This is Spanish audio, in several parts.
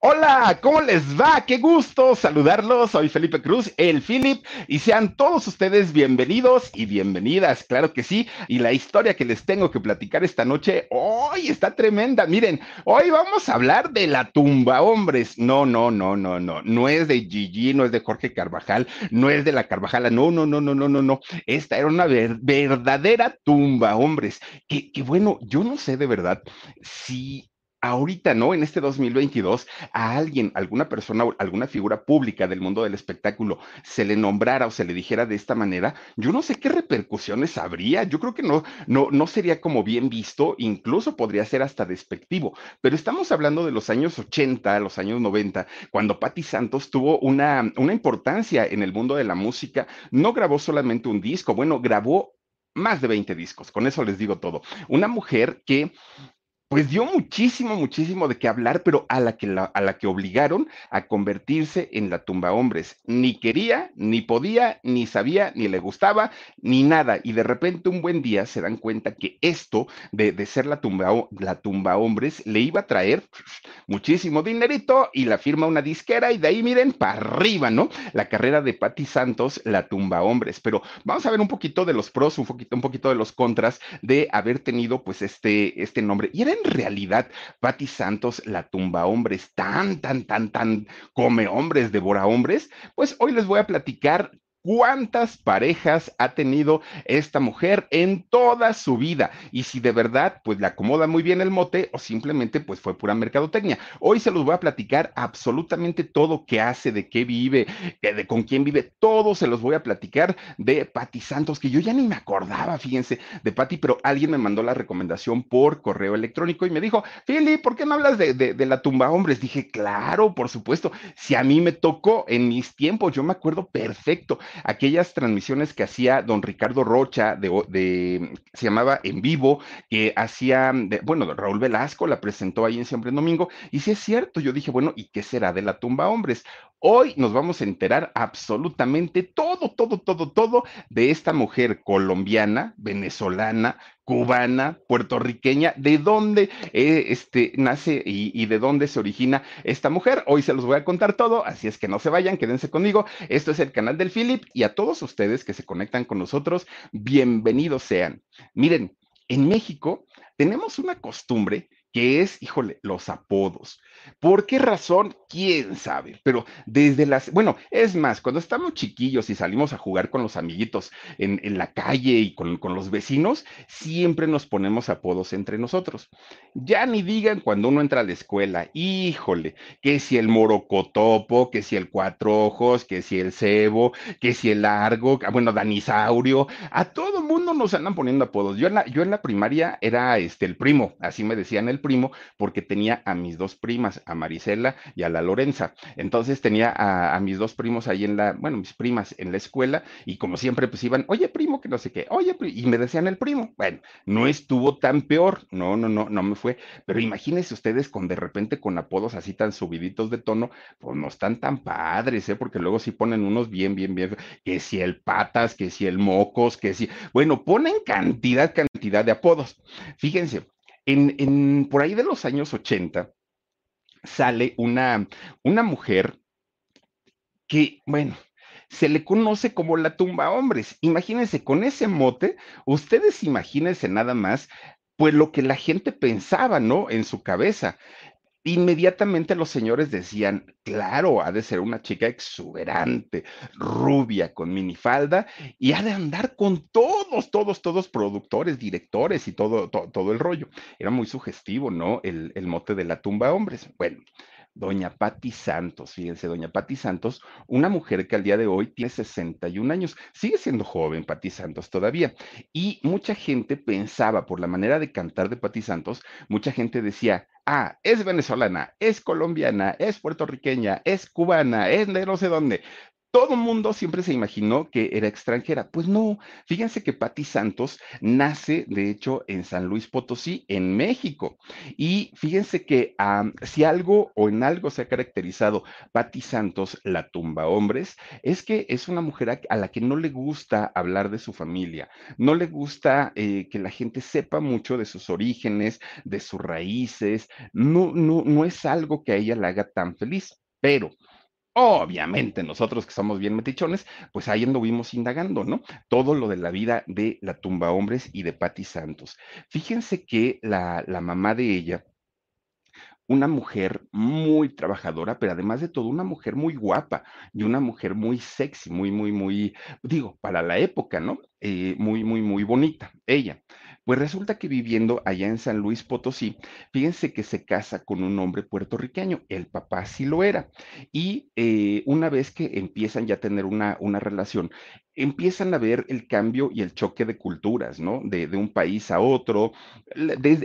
Hola, ¿cómo les va? Qué gusto saludarlos. Soy Felipe Cruz, el Philip, y sean todos ustedes bienvenidos y bienvenidas, claro que sí. Y la historia que les tengo que platicar esta noche, hoy está tremenda. Miren, hoy vamos a hablar de la tumba, hombres. No, no, no, no, no. No es de Gigi, no es de Jorge Carvajal, no es de la Carvajala. No, no, no, no, no, no, no. Esta era una verdadera tumba, hombres. Que, que bueno, yo no sé de verdad si ahorita, ¿no? En este 2022, a alguien, alguna persona, alguna figura pública del mundo del espectáculo se le nombrara o se le dijera de esta manera, yo no sé qué repercusiones habría. Yo creo que no, no, no sería como bien visto, incluso podría ser hasta despectivo. Pero estamos hablando de los años 80, los años 90, cuando Patti Santos tuvo una, una importancia en el mundo de la música. No grabó solamente un disco, bueno, grabó más de 20 discos, con eso les digo todo. Una mujer que pues dio muchísimo, muchísimo de qué hablar, pero a la que, a la que obligaron a convertirse en la tumba hombres. Ni quería, ni podía, ni sabía, ni le gustaba, ni nada. Y de repente un buen día se dan cuenta que esto de, de ser la tumba, la tumba hombres le iba a traer muchísimo dinerito y la firma una disquera y de ahí miren para arriba, ¿no? La carrera de Patti Santos, la tumba hombres. Pero vamos a ver un poquito de los pros, un poquito, un poquito de los contras de haber tenido pues este, este nombre. Y era en realidad Patti Santos, la tumba hombres, tan, tan, tan, tan come hombres, devora hombres? Pues hoy les voy a platicar cuántas parejas ha tenido esta mujer en toda su vida y si de verdad pues le acomoda muy bien el mote o simplemente pues fue pura mercadotecnia. Hoy se los voy a platicar absolutamente todo qué hace, de qué vive, de con quién vive, todo se los voy a platicar de Patti Santos, que yo ya ni me acordaba, fíjense, de Patti, pero alguien me mandó la recomendación por correo electrónico y me dijo, Fili, ¿por qué no hablas de la tumba hombres? Dije, claro, por supuesto, si a mí me tocó en mis tiempos, yo me acuerdo perfecto aquellas transmisiones que hacía don Ricardo Rocha, de, se llamaba En Vivo, que hacía, bueno, Raúl Velasco la presentó ahí en Siempre en Domingo, y si es cierto, yo dije, bueno, ¿y qué será de la tumba hombres? Hoy nos vamos a enterar absolutamente todo, todo, todo, todo de esta mujer colombiana, venezolana, cubana, puertorriqueña, de dónde eh, este, nace y, y, de dónde se origina esta mujer. Hoy se los voy a contar todo, así es que no se vayan, quédense conmigo. Esto es el canal del Philip y a todos ustedes que se conectan con nosotros, bienvenidos sean. Miren, en México tenemos una costumbre que es, híjole, los apodos. ¿Por qué razón? ¿Quién sabe? Pero desde las, bueno, es más, cuando estamos chiquillos y salimos a jugar con los amiguitos en, en la calle y con, con, los vecinos, siempre nos ponemos apodos entre nosotros. Ya ni digan cuando uno entra a la escuela, híjole, que si el morocotopo, que si el cuatro ojos, que si el cebo, que si el largo, bueno, danisaurio, a todo mundo nos andan poniendo apodos. Yo en la, yo en la primaria era este, el primo, así me decían el primo, porque tenía a mis dos primas, a Marisela y a la Lorenza. Entonces tenía a, mis dos primos ahí en la, bueno, mis primas en la escuela, y como siempre, pues iban, oye, primo, que no sé qué, oye, y me decían el primo. Bueno, no estuvo tan peor, no, no, no, no me fue, pero imagínense ustedes con de repente con apodos así tan subiditos de tono, pues no están tan padres, ¿eh? Porque luego sí ponen unos bien, bien, bien, que si el patas, que si el mocos, que si, bueno, ponen cantidad, cantidad de apodos. Fíjense, en, en, por ahí de los años 80 sale una, una mujer que, bueno, se le conoce como la tumba hombres. Imagínense, con ese mote, ustedes imagínense nada más pues lo que la gente pensaba, ¿no? En su cabeza. Inmediatamente los señores decían, claro, ha de ser una chica exuberante, rubia, con minifalda, y ha de andar con todos, todos, todos productores, directores y todo, todo, el rollo. Era muy sugestivo, ¿no? El, el mote de la tumba hombres. Bueno, Doña Patti Santos, fíjense, Doña Patti Santos, una mujer que al día de hoy tiene 61 años, sigue siendo joven Patti Santos todavía. Y mucha gente pensaba, por la manera de cantar de Patti Santos, mucha gente decía, ah, es venezolana, es colombiana, es puertorriqueña, es cubana, es de no sé dónde todo el mundo siempre se imaginó que era extranjera. Pues no, fíjense que Patti Santos nace, de hecho, en San Luis Potosí, en México. Y fíjense que si algo o en algo se ha caracterizado Patti Santos, la tumba hombres, es que es una mujer a, la que no le gusta hablar de su familia, no le gusta eh, que la gente sepa mucho de sus orígenes, de sus raíces, no, no, no es algo que a ella la haga tan feliz. Pero Obviamente, nosotros que somos bien metichones, pues ahí anduvimos indagando, ¿no? Todo lo de la vida de la tumba hombres y de Patti Santos. Fíjense que la, la mamá de ella, una mujer muy trabajadora, pero además de todo, una mujer muy guapa y una mujer muy sexy, muy, muy, muy, digo, para la época, ¿no? Eh, muy, muy, muy bonita, ella. Pues resulta que viviendo allá en San Luis Potosí, fíjense que se casa con un hombre puertorriqueño, el papá sí lo era, y eh, una vez que empiezan ya a tener una, una relación, empiezan a ver el cambio y el choque de culturas, ¿no? De, un país a otro.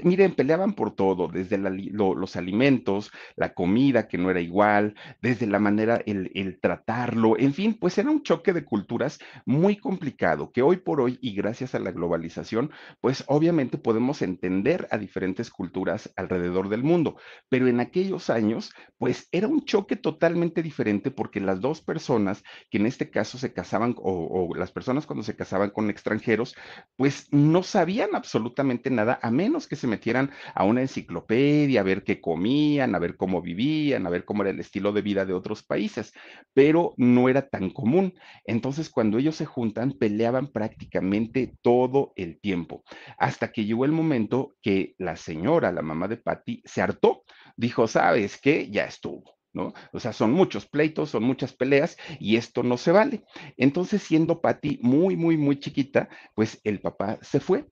miren, peleaban por todo, desde los alimentos, la comida que no era igual, desde la manera, el, el, tratarlo, en fin, pues era un choque de culturas muy complicado, que hoy por hoy, y gracias a la globalización, pues obviamente podemos entender a diferentes culturas alrededor del mundo, pero en aquellos años, pues era un choque totalmente diferente porque las dos personas que en este caso se casaban o las personas cuando se casaban con extranjeros, pues no sabían absolutamente nada, a menos que se metieran a una enciclopedia, a ver qué comían, a ver cómo vivían, a ver cómo era el estilo de vida de otros países, pero no era tan común. Entonces, cuando ellos se juntan, peleaban prácticamente todo el tiempo, hasta que llegó el momento que la señora, la mamá de Patty, se hartó, dijo, ¿sabes qué? Ya estuvo ¿no? O sea, son muchos pleitos, son muchas peleas y esto no se vale. Entonces, siendo Patti muy, muy, muy chiquita, pues el papá se fue.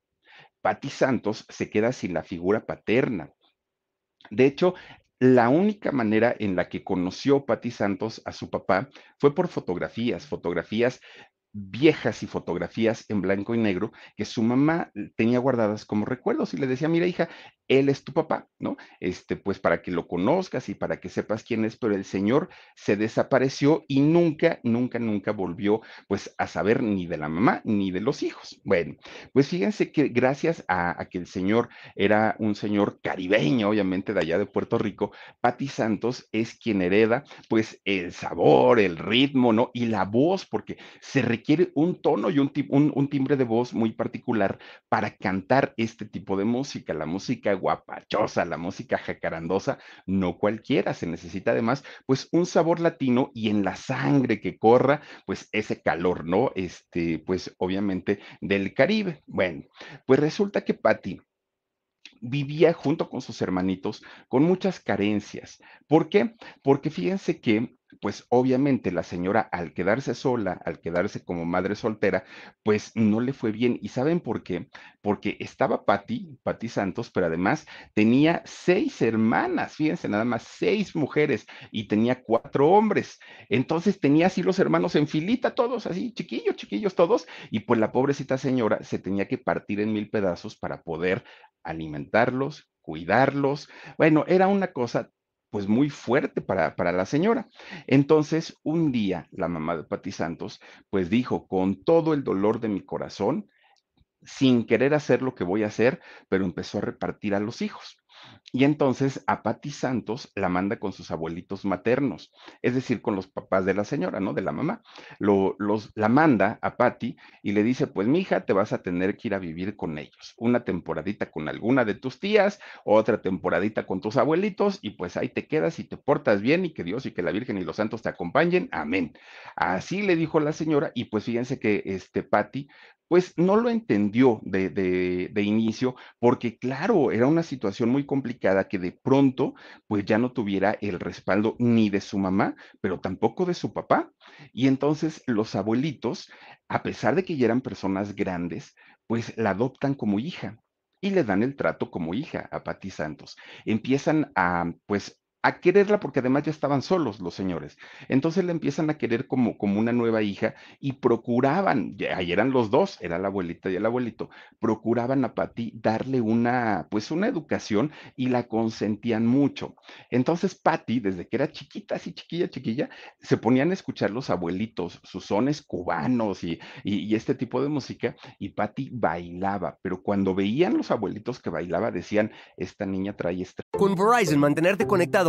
Patti Santos se queda sin la figura paterna. De hecho, la única manera en la que conoció Patti Santos a su papá fue por fotografías, fotografías viejas y fotografías en blanco y negro que su mamá tenía guardadas como recuerdos y le decía, mira hija, él es tu papá, ¿no? Este, pues para que lo conozcas y para que sepas quién es, pero el señor se desapareció y nunca, nunca, nunca volvió pues a saber ni de la mamá ni de los hijos. Bueno, pues fíjense que gracias a, que el señor era un señor caribeño, obviamente de allá de Puerto Rico, Patti Santos es quien hereda pues el sabor, el ritmo, ¿no? Y la voz, porque se requiere un tono y un, un, timbre de voz muy particular para cantar este tipo de música, la música guapachosa, la música jacarandosa, no cualquiera, se necesita además pues un sabor latino y en la sangre que corra pues ese calor, ¿no? Este, pues obviamente del Caribe. Bueno, pues resulta que Patti vivía junto con sus hermanitos con muchas carencias. ¿Por qué? Porque fíjense que pues obviamente la señora al quedarse sola, al quedarse como madre soltera, pues no le fue bien. ¿Y saben por qué? Porque estaba Patti, Patti Santos, pero además tenía seis hermanas, fíjense, nada más seis mujeres y tenía cuatro hombres. Entonces tenía así los hermanos en filita, todos así, chiquillos, chiquillos todos, y pues la pobrecita señora se tenía que partir en mil pedazos para poder alimentarlos, cuidarlos. Bueno, era una cosa pues muy fuerte para, para, la señora. Entonces, un día, la mamá de Pati Santos, pues dijo, con todo el dolor de mi corazón, sin querer hacer lo que voy a hacer, pero empezó a repartir a los hijos. Y entonces a Patti Santos la manda con sus abuelitos maternos, es decir, con los papás de la señora, ¿no? De la mamá. Lo, los, la manda a Patti y le dice, pues mi hija, te vas a tener que ir a vivir con ellos. Una temporadita con alguna de tus tías, otra temporadita con tus abuelitos y pues ahí te quedas y te portas bien y que Dios y que la Virgen y los santos te acompañen. Amén. Así le dijo la señora y pues fíjense que este Patti pues no lo entendió de, de, inicio, porque claro, era una situación muy complicada que de pronto, pues ya no tuviera el respaldo ni de su mamá, pero tampoco de su papá. Y entonces los abuelitos, a pesar de que ya eran personas grandes, pues la adoptan como hija y le dan el trato como hija a Patti Santos. Empiezan a, pues, a quererla porque además ya estaban solos los señores. Entonces la empiezan a querer como, como una nueva hija y procuraban, ahí eran los dos, era la abuelita y el abuelito, procuraban a Patty darle una, pues una educación y la consentían mucho. Entonces Patty, desde que era chiquita, así chiquilla, chiquilla, se ponían a escuchar los abuelitos, sus sones cubanos y, y, este tipo de música y Patty bailaba, pero cuando veían los abuelitos que bailaba decían, esta niña trae estrés. Con Verizon, mantenerte conectado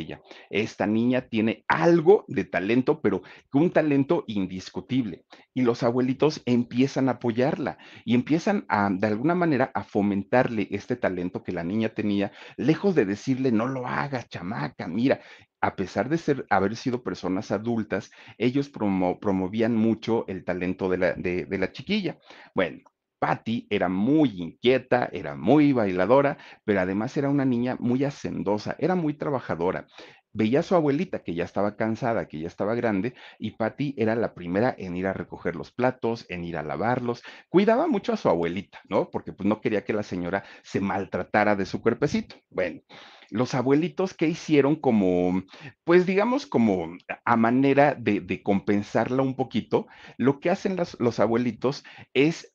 ella. Esta niña tiene algo de talento, pero un talento indiscutible. Y los abuelitos empiezan a apoyarla y empiezan a, de alguna manera, a fomentarle este talento que la niña tenía, lejos de decirle, no lo hagas, chamaca, mira. A pesar de ser, haber sido personas adultas, ellos promo, promovían mucho el talento de la, de, de la chiquilla. Bueno, Patty era muy inquieta, era muy bailadora, pero además era una niña muy hacendosa, era muy trabajadora. Veía a su abuelita que ya estaba cansada, que ya estaba grande, y Patty era la primera en ir a recoger los platos, en ir a lavarlos. Cuidaba mucho a su abuelita, ¿no? Porque pues no quería que la señora se maltratara de su cuerpecito. Bueno, los abuelitos que hicieron como, pues digamos como a manera de, compensarla un poquito, lo que hacen los abuelitos es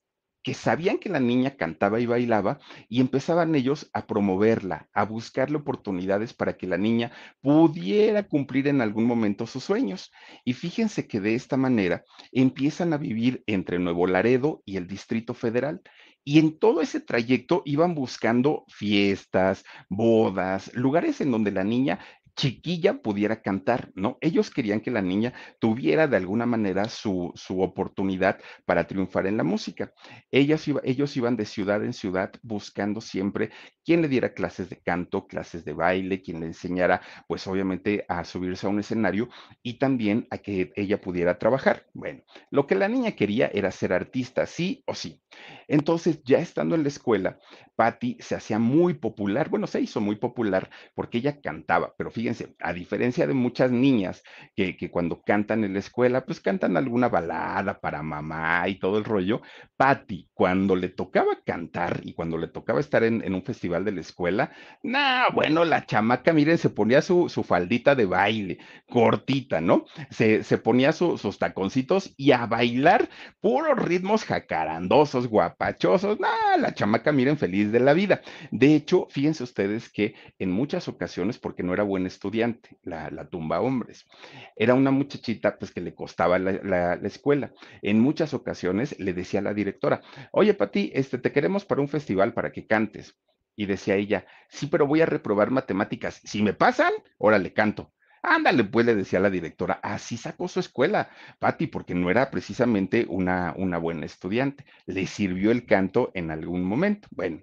que sabían que la niña cantaba y bailaba y empezaban ellos a promoverla, a buscarle oportunidades para que la niña pudiera cumplir en algún momento sus sueños. Y fíjense que de esta manera empiezan a vivir entre Nuevo Laredo y el Distrito Federal. Y en todo ese trayecto iban buscando fiestas, bodas, lugares en donde la niña chiquilla pudiera cantar, ¿no? Ellos querían que la niña tuviera de alguna manera su, su oportunidad para triunfar en la música. Ellas iba, ellos iban de ciudad en ciudad buscando siempre quien le diera clases de canto, clases de baile, quien le enseñara, pues obviamente, a subirse a un escenario y también a que ella pudiera trabajar. Bueno, lo que la niña quería era ser artista, sí o sí. Entonces, ya estando en la escuela, Patty se hacía muy popular, bueno, se hizo muy popular porque ella cantaba, pero fíjense, a diferencia de muchas niñas que, que cuando cantan en la escuela, pues cantan alguna balada para mamá y todo el rollo, Patty, cuando le tocaba cantar y cuando le tocaba estar en, en un festival de la escuela, nah, bueno, la chamaca, miren, se ponía su, su faldita de baile, cortita, ¿no? Se, se ponía su, sus taconcitos y a bailar puros ritmos jacarandosos, guapachosos, nah, la chamaca, miren, feliz de la vida. De hecho, fíjense ustedes que en muchas ocasiones, porque no era buen estudiante, la, la tumba hombres, era una muchachita pues que le costaba la, la, la, escuela. En muchas ocasiones le decía a la directora, oye, Pati, este, te queremos para un festival para que cantes. Y decía ella, sí, pero voy a reprobar matemáticas. Si me pasan, órale, canto. Ándale, pues le decía la directora, así sacó su escuela, Patti, porque no era precisamente una, una buena estudiante. Le sirvió el canto en algún momento. Bueno,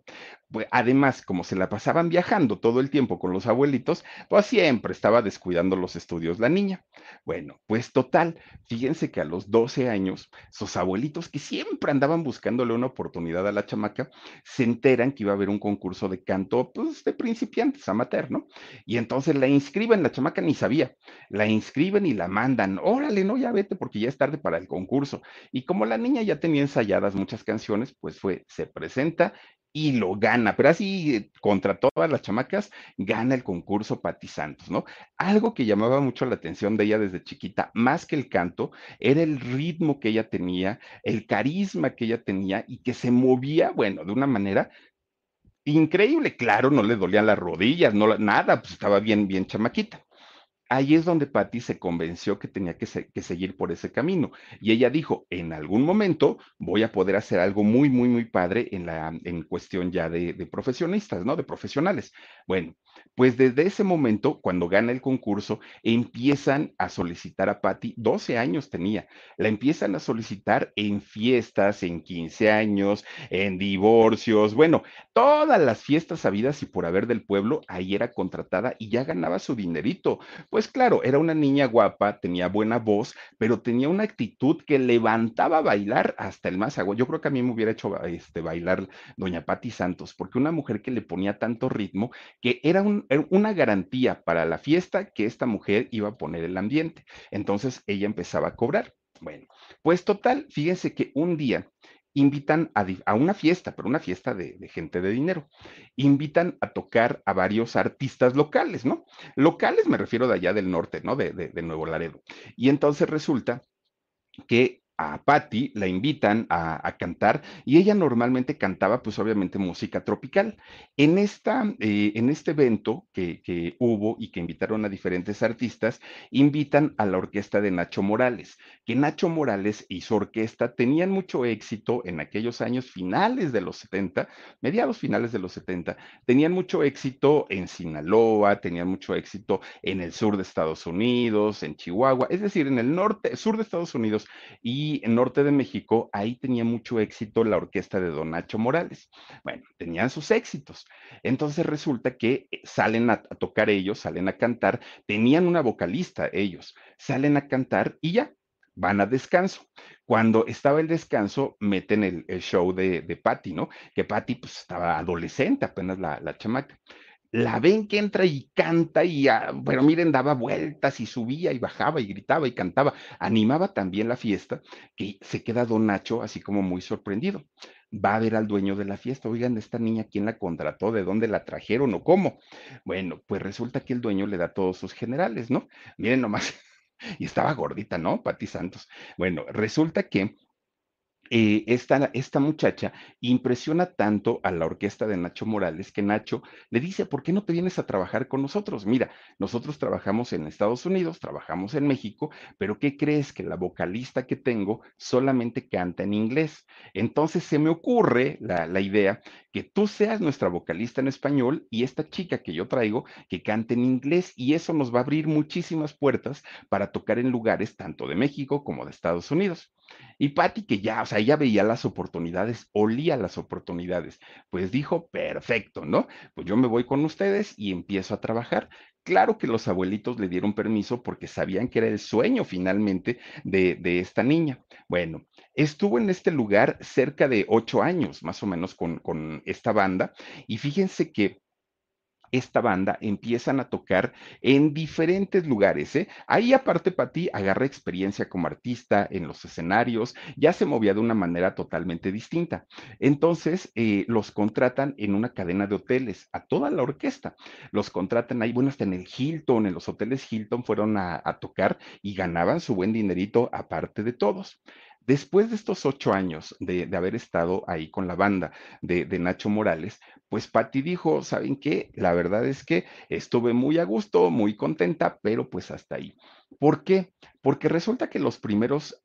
pues además, como se la pasaban viajando todo el tiempo con los abuelitos, pues siempre estaba descuidando los estudios la niña. Bueno, pues total, fíjense que a los 12 años, sus abuelitos que siempre andaban buscándole una oportunidad a la chamaca, se enteran que iba a haber un concurso de canto, pues de principiantes, amateur, ¿no? Y entonces la inscriben, la chamaca ni sabía, la inscriben y la mandan, órale, no, ya vete porque ya es tarde para el concurso. Y como la niña ya tenía ensayadas muchas canciones, pues fue, se presenta y lo gana, pero así contra todas las chamacas, gana el concurso Patti Santos, ¿no? Algo que llamaba mucho la atención de ella desde chiquita, más que el canto, era el ritmo que ella tenía, el carisma que ella tenía y que se movía, bueno, de una manera increíble, claro, no le dolían las rodillas, no, nada, pues estaba bien, bien chamaquita. Ahí es donde Patty se convenció que tenía que, que, seguir por ese camino. Y ella dijo, en algún momento voy a poder hacer algo muy, muy, muy padre en, la, en cuestión ya de, de profesionistas, ¿no? De profesionales. Bueno, pues desde ese momento, cuando gana el concurso, empiezan a solicitar a Patty, 12 años tenía, la empiezan a solicitar en fiestas, en 15 años, en divorcios, bueno, todas las fiestas habidas y por haber del pueblo, ahí era contratada y ya ganaba su dinerito. Pues claro, era una niña guapa, tenía buena voz, pero tenía una actitud que levantaba a bailar hasta el más agua. Yo creo que a mí me hubiera hecho este, bailar doña Patty Santos, porque una mujer que le ponía tanto ritmo que era una garantía para la fiesta que esta mujer iba a poner el ambiente. Entonces ella empezaba a cobrar. Bueno, pues total, fíjense que un día invitan a, una fiesta, pero una fiesta de, gente de dinero. Invitan a tocar a varios artistas locales, ¿no? Locales me refiero de allá del norte, ¿no? De, de Nuevo Laredo. Y entonces resulta que a Patty la invitan a, cantar y ella normalmente cantaba pues obviamente música tropical. En, esta, eh, en este evento que, que, hubo y que invitaron a diferentes artistas, invitan a la orquesta de Nacho Morales, que Nacho Morales y su orquesta tenían mucho éxito en aquellos años finales de los 70, mediados finales de los 70, tenían mucho éxito en Sinaloa, tenían mucho éxito en el sur de Estados Unidos, en Chihuahua, es decir, en el norte, sur de Estados Unidos y y en Norte de México, ahí tenía mucho éxito la orquesta de Don Nacho Morales. Bueno, tenían sus éxitos. Entonces resulta que eh, salen a, tocar ellos, salen a cantar, tenían una vocalista ellos, salen a cantar y ya, van a descanso. Cuando estaba el descanso, meten el, show de, de Patty, ¿no? Que Patty pues estaba adolescente, apenas la, la chamaca la ven que entra y canta y, ah, bueno, miren, daba vueltas y subía y bajaba y gritaba y cantaba, animaba también la fiesta, que se queda don Nacho así como muy sorprendido. Va a ver al dueño de la fiesta, oigan, esta niña, ¿quién la contrató? ¿De dónde la trajeron o cómo? Bueno, pues resulta que el dueño le da todos sus generales, ¿no? Miren nomás, y estaba gordita, ¿no? Pati Santos. Bueno, resulta que eh, esta, esta, muchacha impresiona tanto a la orquesta de Nacho Morales que Nacho le dice, ¿por qué no te vienes a trabajar con nosotros? Mira, nosotros trabajamos en Estados Unidos, trabajamos en México, pero ¿qué crees que la vocalista que tengo solamente canta en inglés? Entonces se me ocurre la, la idea que tú seas nuestra vocalista en español y esta chica que yo traigo que cante en inglés y eso nos va a abrir muchísimas puertas para tocar en lugares tanto de México como de Estados Unidos. Y Patty, que ya, o sea, ella veía las oportunidades, olía las oportunidades, pues dijo, perfecto, ¿no? Pues yo me voy con ustedes y empiezo a trabajar. Claro que los abuelitos le dieron permiso porque sabían que era el sueño finalmente de, de esta niña. Bueno, estuvo en este lugar cerca de ocho años, más o menos, con, con esta banda. Y fíjense que esta banda empiezan a tocar en diferentes lugares. ¿eh? Ahí aparte, Pati agarra experiencia como artista en los escenarios, ya se movía de una manera totalmente distinta. Entonces, eh, los contratan en una cadena de hoteles, a toda la orquesta. Los contratan ahí, bueno, hasta en el Hilton, en los hoteles Hilton fueron a, tocar y ganaban su buen dinerito aparte de todos. Después de estos ocho años de, haber estado ahí con la banda de, Nacho Morales, pues Patti dijo, ¿saben qué? La verdad es que estuve muy a gusto, muy contenta, pero pues hasta ahí. ¿Por qué? Porque resulta que los primeros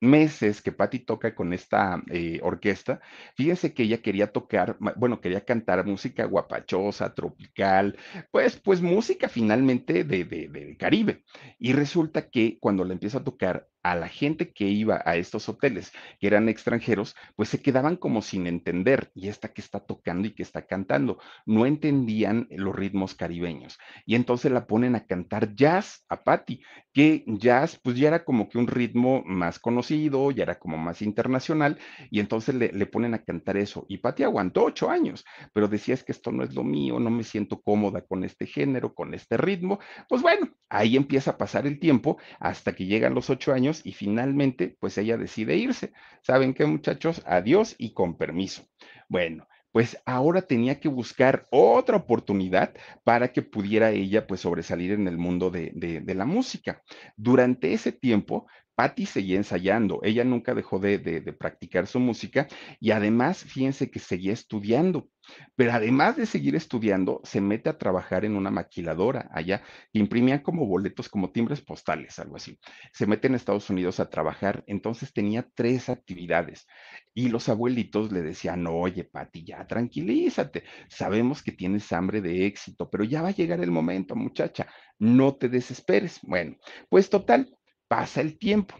meses que Patti toca con esta eh, orquesta, fíjense que ella quería tocar, bueno, quería cantar música guapachosa, tropical, pues, pues música finalmente de, de, de Caribe. Y resulta que cuando la empieza a tocar, a la gente que iba a estos hoteles, que eran extranjeros, pues se quedaban como sin entender, y esta que está tocando y que está cantando, no entendían los ritmos caribeños. Y entonces la ponen a cantar jazz a Patti, que jazz pues ya era como que un ritmo más conocido, ya era como más internacional, y entonces le, ponen a cantar eso. Y Patti aguantó ocho años, pero decía es que esto no es lo mío, no me siento cómoda con este género, con este ritmo. Pues bueno, ahí empieza a pasar el tiempo hasta que llegan los ocho años y finalmente, pues ella decide irse. ¿Saben qué, muchachos? Adiós y con permiso. Bueno, pues ahora tenía que buscar otra oportunidad para que pudiera ella pues sobresalir en el mundo de, de, la música. Durante ese tiempo, Patty seguía ensayando, ella nunca dejó de, practicar su música y además, fíjense que seguía estudiando. Pero además de seguir estudiando, se mete a trabajar en una maquiladora allá, que imprimían como boletos, como timbres postales, algo así. Se mete en Estados Unidos a trabajar, entonces tenía tres actividades. Y los abuelitos le decían, oye, Pati, ya tranquilízate, sabemos que tienes hambre de éxito, pero ya va a llegar el momento, muchacha, no te desesperes. Bueno, pues total, pasa el tiempo.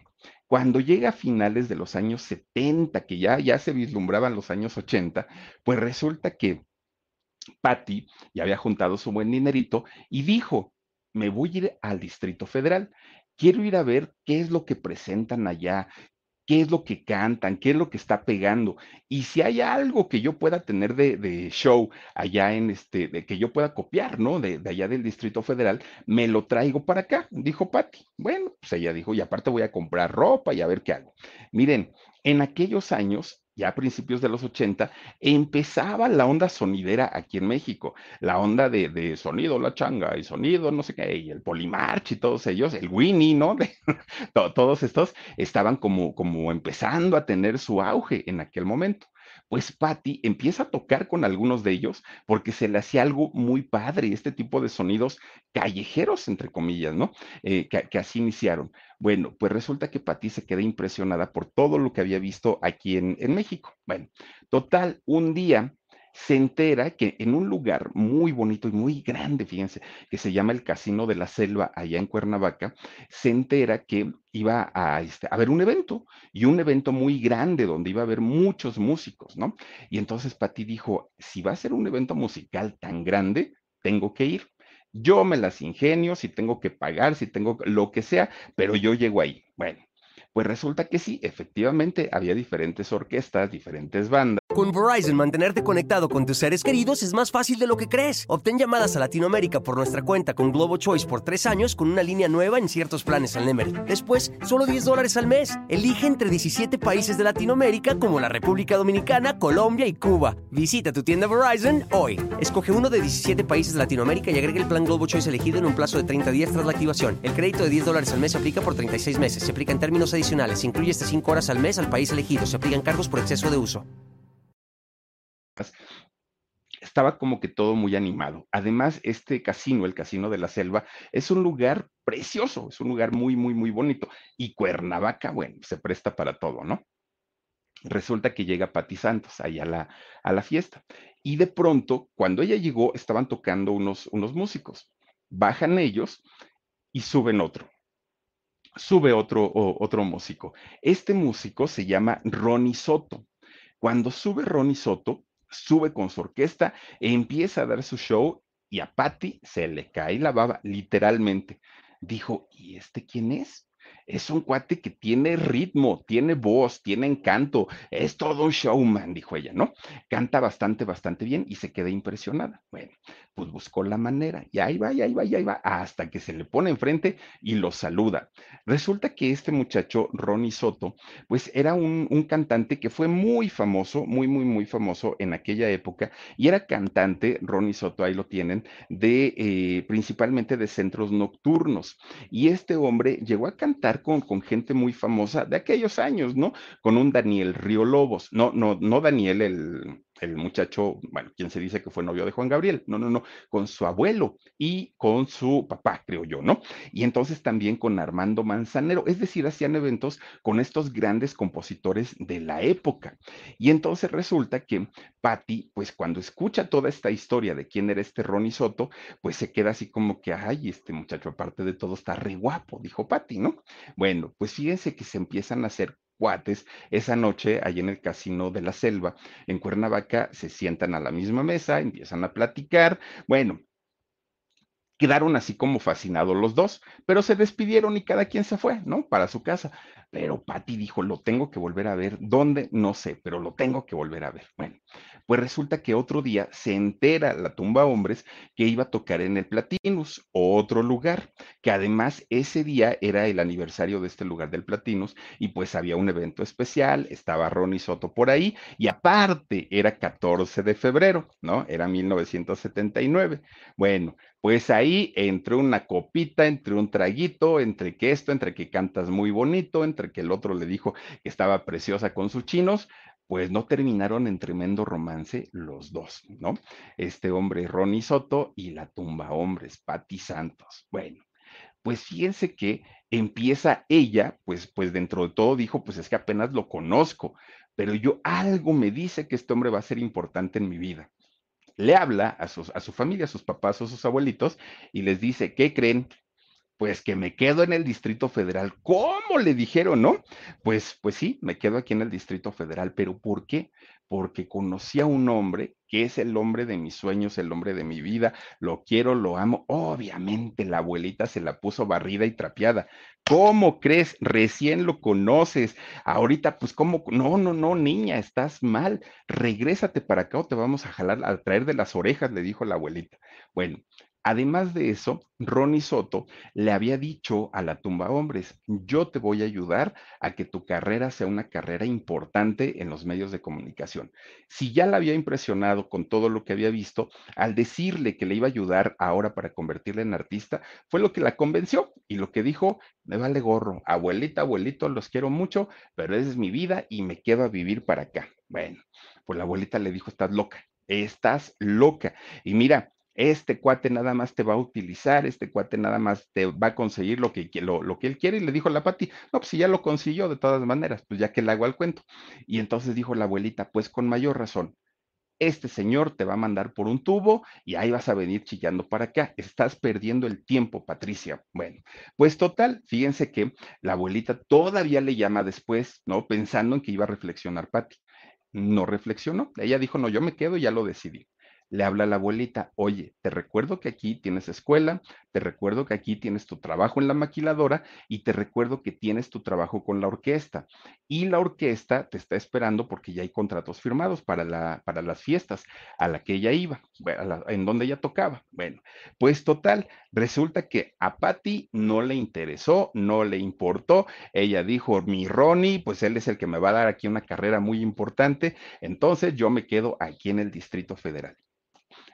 Cuando llega a finales de los años 70, que ya, ya se vislumbraban los años 80, pues resulta que Patty ya había juntado su buen dinerito y dijo, me voy a ir al Distrito Federal. Quiero ir a ver qué es lo que presentan allá, qué es lo que cantan, qué es lo que está pegando. Y si hay algo que yo pueda tener de, show allá en este, de que yo pueda copiar, ¿no? De, de, allá del Distrito Federal, me lo traigo para acá, dijo Patti. Bueno, pues ella dijo, y aparte voy a comprar ropa y a ver qué hago. Miren, en aquellos años ya a principios de los 80, empezaba la onda sonidera aquí en México, la onda de, sonido La Changa y sonido no sé qué, y el Polimarch y todos ellos, el Winnie, ¿no? todos estos estaban como, como empezando a tener su auge en aquel momento pues Patty empieza a tocar con algunos de ellos porque se le hacía algo muy padre, este tipo de sonidos callejeros, entre comillas, ¿no? Eh, que, así iniciaron. Bueno, pues resulta que Patty se queda impresionada por todo lo que había visto aquí en, en México. Bueno, total, un día se entera que en un lugar muy bonito y muy grande, fíjense, que se llama el Casino de la Selva, allá en Cuernavaca, se entera que iba a, este, haber un evento y un evento muy grande donde iba a haber muchos músicos, ¿no? Y entonces Pati dijo, si va a ser un evento musical tan grande, tengo que ir. Yo me las ingenio, si tengo que pagar, si tengo lo que sea, pero yo llego ahí. Bueno, pues resulta que sí, efectivamente había diferentes orquestas, diferentes bandas. Con Verizon, mantenerte conectado con tus seres queridos es más fácil de lo que crees. Obtén llamadas a Latinoamérica por nuestra cuenta con Globo Choice por tres años con una línea nueva en ciertos planes al Nemer. Después, solo 10 dólares al mes. Elige entre 17 países de Latinoamérica como la República Dominicana, Colombia y Cuba. Visita tu tienda Verizon hoy. Escoge uno de 17 países de Latinoamérica y agrega el plan Globo Choice elegido en un plazo de 30 días tras la activación. El crédito de 10 dólares al mes se aplica por 36 meses. Se aplica en términos adicionales se incluye hasta 5 horas al mes al país elegido. Se aplican cargos por exceso de uso. Estaba como que todo muy animado. Además, este casino, el Casino de la Selva, es un lugar precioso, es un lugar muy, muy, muy bonito. Y Cuernavaca, bueno, se presta para todo, ¿no? Resulta que llega Patti Santos ahí a la, a la fiesta. Y de pronto, cuando ella llegó, estaban tocando unos, unos músicos. Bajan ellos y suben otro sube otro, otro músico. Este músico se llama Ronnie Soto. Cuando sube Ronnie Soto, sube con su orquesta e empieza a dar su show y a Patty se le cae la baba, literalmente. Dijo, ¿y este quién es? Es un cuate que tiene ritmo, tiene voz, tiene encanto, es todo un showman, dijo ella, ¿no? Canta bastante, bastante bien y se queda impresionada. Bueno, pues buscó la manera y ahí va, y ahí va, y ahí va, hasta que se le pone enfrente y lo saluda. Resulta que este muchacho, Ronnie Soto, pues era un, cantante que fue muy famoso, muy, muy, muy famoso en aquella época y era cantante, Ronnie Soto, ahí lo tienen, de eh, principalmente de centros nocturnos. Y este hombre llegó a cantar con, gente muy famosa de aquellos años, ¿no? Con un Daniel Río Lobos, no, no, no Daniel el, el muchacho, bueno, quien se dice que fue novio de Juan Gabriel, no, no, no, con su abuelo y con su papá, creo yo, ¿no? Y entonces también con Armando Manzanero, es decir, hacían eventos con estos grandes compositores de la época. Y entonces resulta que Patti, pues cuando escucha toda esta historia de quién era este Ronnie Soto, pues se queda así como que, ay, este muchacho aparte de todo está re guapo, dijo Patti, ¿no? Bueno, pues fíjense que se empiezan a hacer cuates, esa noche, ahí en el Casino de la Selva, en Cuernavaca, se sientan a la misma mesa, empiezan a platicar. Bueno, quedaron así como fascinados los dos, pero se despidieron y cada quien se fue, ¿no? Para su casa. Pero Patty dijo, lo tengo que volver a ver. ¿Dónde? No sé, pero lo tengo que volver a ver. Bueno, Pues resulta que otro día se entera la tumba hombres que iba a tocar en el Platinus, otro lugar, que además ese día era el aniversario de este lugar del Platinus y pues había un evento especial, estaba Ronnie Soto por ahí y aparte era 14 de febrero, ¿no? Era 1979. Bueno, pues ahí entre una copita, entre un traguito, entre que esto, entre que cantas muy bonito, entre que el otro le dijo que estaba preciosa con sus chinos, pues no terminaron en tremendo romance los dos, ¿no? Este hombre Ronnie Soto y la tumba hombres, Patti Santos. Bueno, pues fíjense que empieza ella, pues, pues dentro de todo dijo, pues es que apenas lo conozco, pero yo algo me dice que este hombre va a ser importante en mi vida. Le habla a, a su familia, a sus papás o sus abuelitos y les dice, ¿qué creen? Pues que me quedo en el Distrito Federal. ¿Cómo le dijeron, no? Pues, pues sí, me quedo aquí en el Distrito Federal, pero ¿por qué? Porque conocí a un hombre que es el hombre de mis sueños, el hombre de mi vida, lo quiero, lo amo. Obviamente la abuelita se la puso barrida y trapeada. ¿Cómo crees? Recién lo conoces. Ahorita, pues, ¿cómo? No, no, no, niña, estás mal. Regrésate para acá o te vamos a jalar, a traer de las orejas, le dijo la abuelita. Bueno, Además de eso, Ronnie Soto le había dicho a la tumba hombres, yo te voy a ayudar a que tu carrera sea una carrera importante en los medios de comunicación. Si ya la había impresionado con todo lo que había visto, al decirle que le iba a ayudar ahora para convertirla en artista, fue lo que la convenció y lo que dijo, me vale gorro, abuelita, abuelito, los quiero mucho, pero esa es mi vida y me quedo a vivir para acá. Bueno, pues la abuelita le dijo, estás loca, estás loca. Y mira, este cuate nada más te va a utilizar, este cuate nada más te va a conseguir lo que, lo, que él quiere. Y le dijo la Pati, no, pues si ya lo consiguió de todas maneras, pues ya que le hago al cuento. Y entonces dijo la abuelita, pues con mayor razón, este señor te va a mandar por un tubo y ahí vas a venir chillando para acá. Estás perdiendo el tiempo, Patricia. Bueno, pues total, fíjense que la abuelita todavía le llama después, ¿no? Pensando en que iba a reflexionar Pati. No reflexionó. Ella dijo, no, yo me quedo, ya lo decidí le habla a la abuelita, oye, te recuerdo que aquí tienes escuela, te recuerdo que aquí tienes tu trabajo en la maquiladora y te recuerdo que tienes tu trabajo con la orquesta. Y la orquesta te está esperando porque ya hay contratos firmados para, la, para las fiestas a la que ella iba, en donde ella tocaba. Bueno, pues total, resulta que a Patty no le interesó, no le importó. Ella dijo, mi Ronnie, pues él es el que me va a dar aquí una carrera muy importante, entonces yo me quedo aquí en el Distrito Federal.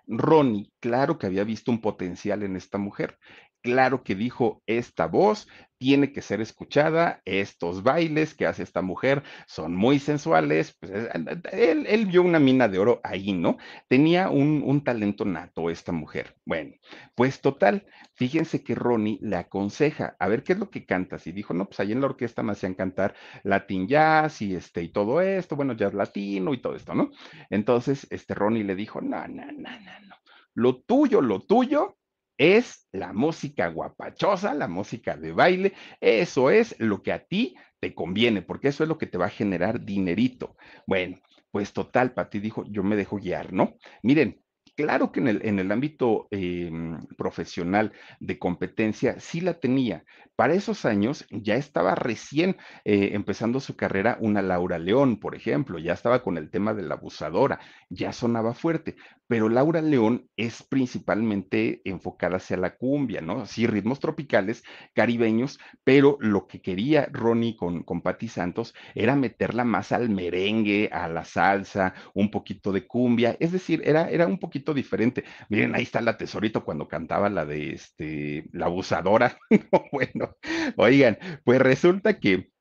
Ronnie, claro que había visto un potencial en esta mujer, claro que dijo, esta voz tiene que ser escuchada, estos bailes que hace esta mujer son muy sensuales, pues, eh, él, él, vio una mina de oro ahí, ¿no? Tenía un, un, talento nato esta mujer. Bueno, pues total, fíjense que Ronnie le aconseja, a ver qué es lo que cantas, y dijo, no, pues ahí en la orquesta me hacían cantar latin jazz y este, y todo esto, bueno, jazz latino y todo esto, ¿no? Entonces, este Ronnie le dijo, no, no, no, no, no, lo tuyo, lo tuyo es la música guapachosa, la música de baile, eso es lo que a ti te conviene, porque eso es lo que te va a generar dinerito. Bueno, pues total, Pati dijo, yo me dejo guiar, ¿no? Miren, claro que en el, en el ámbito eh, profesional de competencia sí la tenía. Para esos años ya estaba recién eh, empezando su carrera una Laura León, por ejemplo, ya estaba con el tema de la abusadora, ya sonaba fuerte, pero Laura León es principalmente enfocada hacia la cumbia, ¿no? Sí, ritmos tropicales, caribeños, pero lo que quería Ronnie con, con Patti Santos era meterla más al merengue, a la salsa, un poquito de cumbia, es decir, era, era un poquito diferente. Miren, ahí está la tesorito cuando cantaba la de este, la abusadora. bueno, oigan, pues resulta que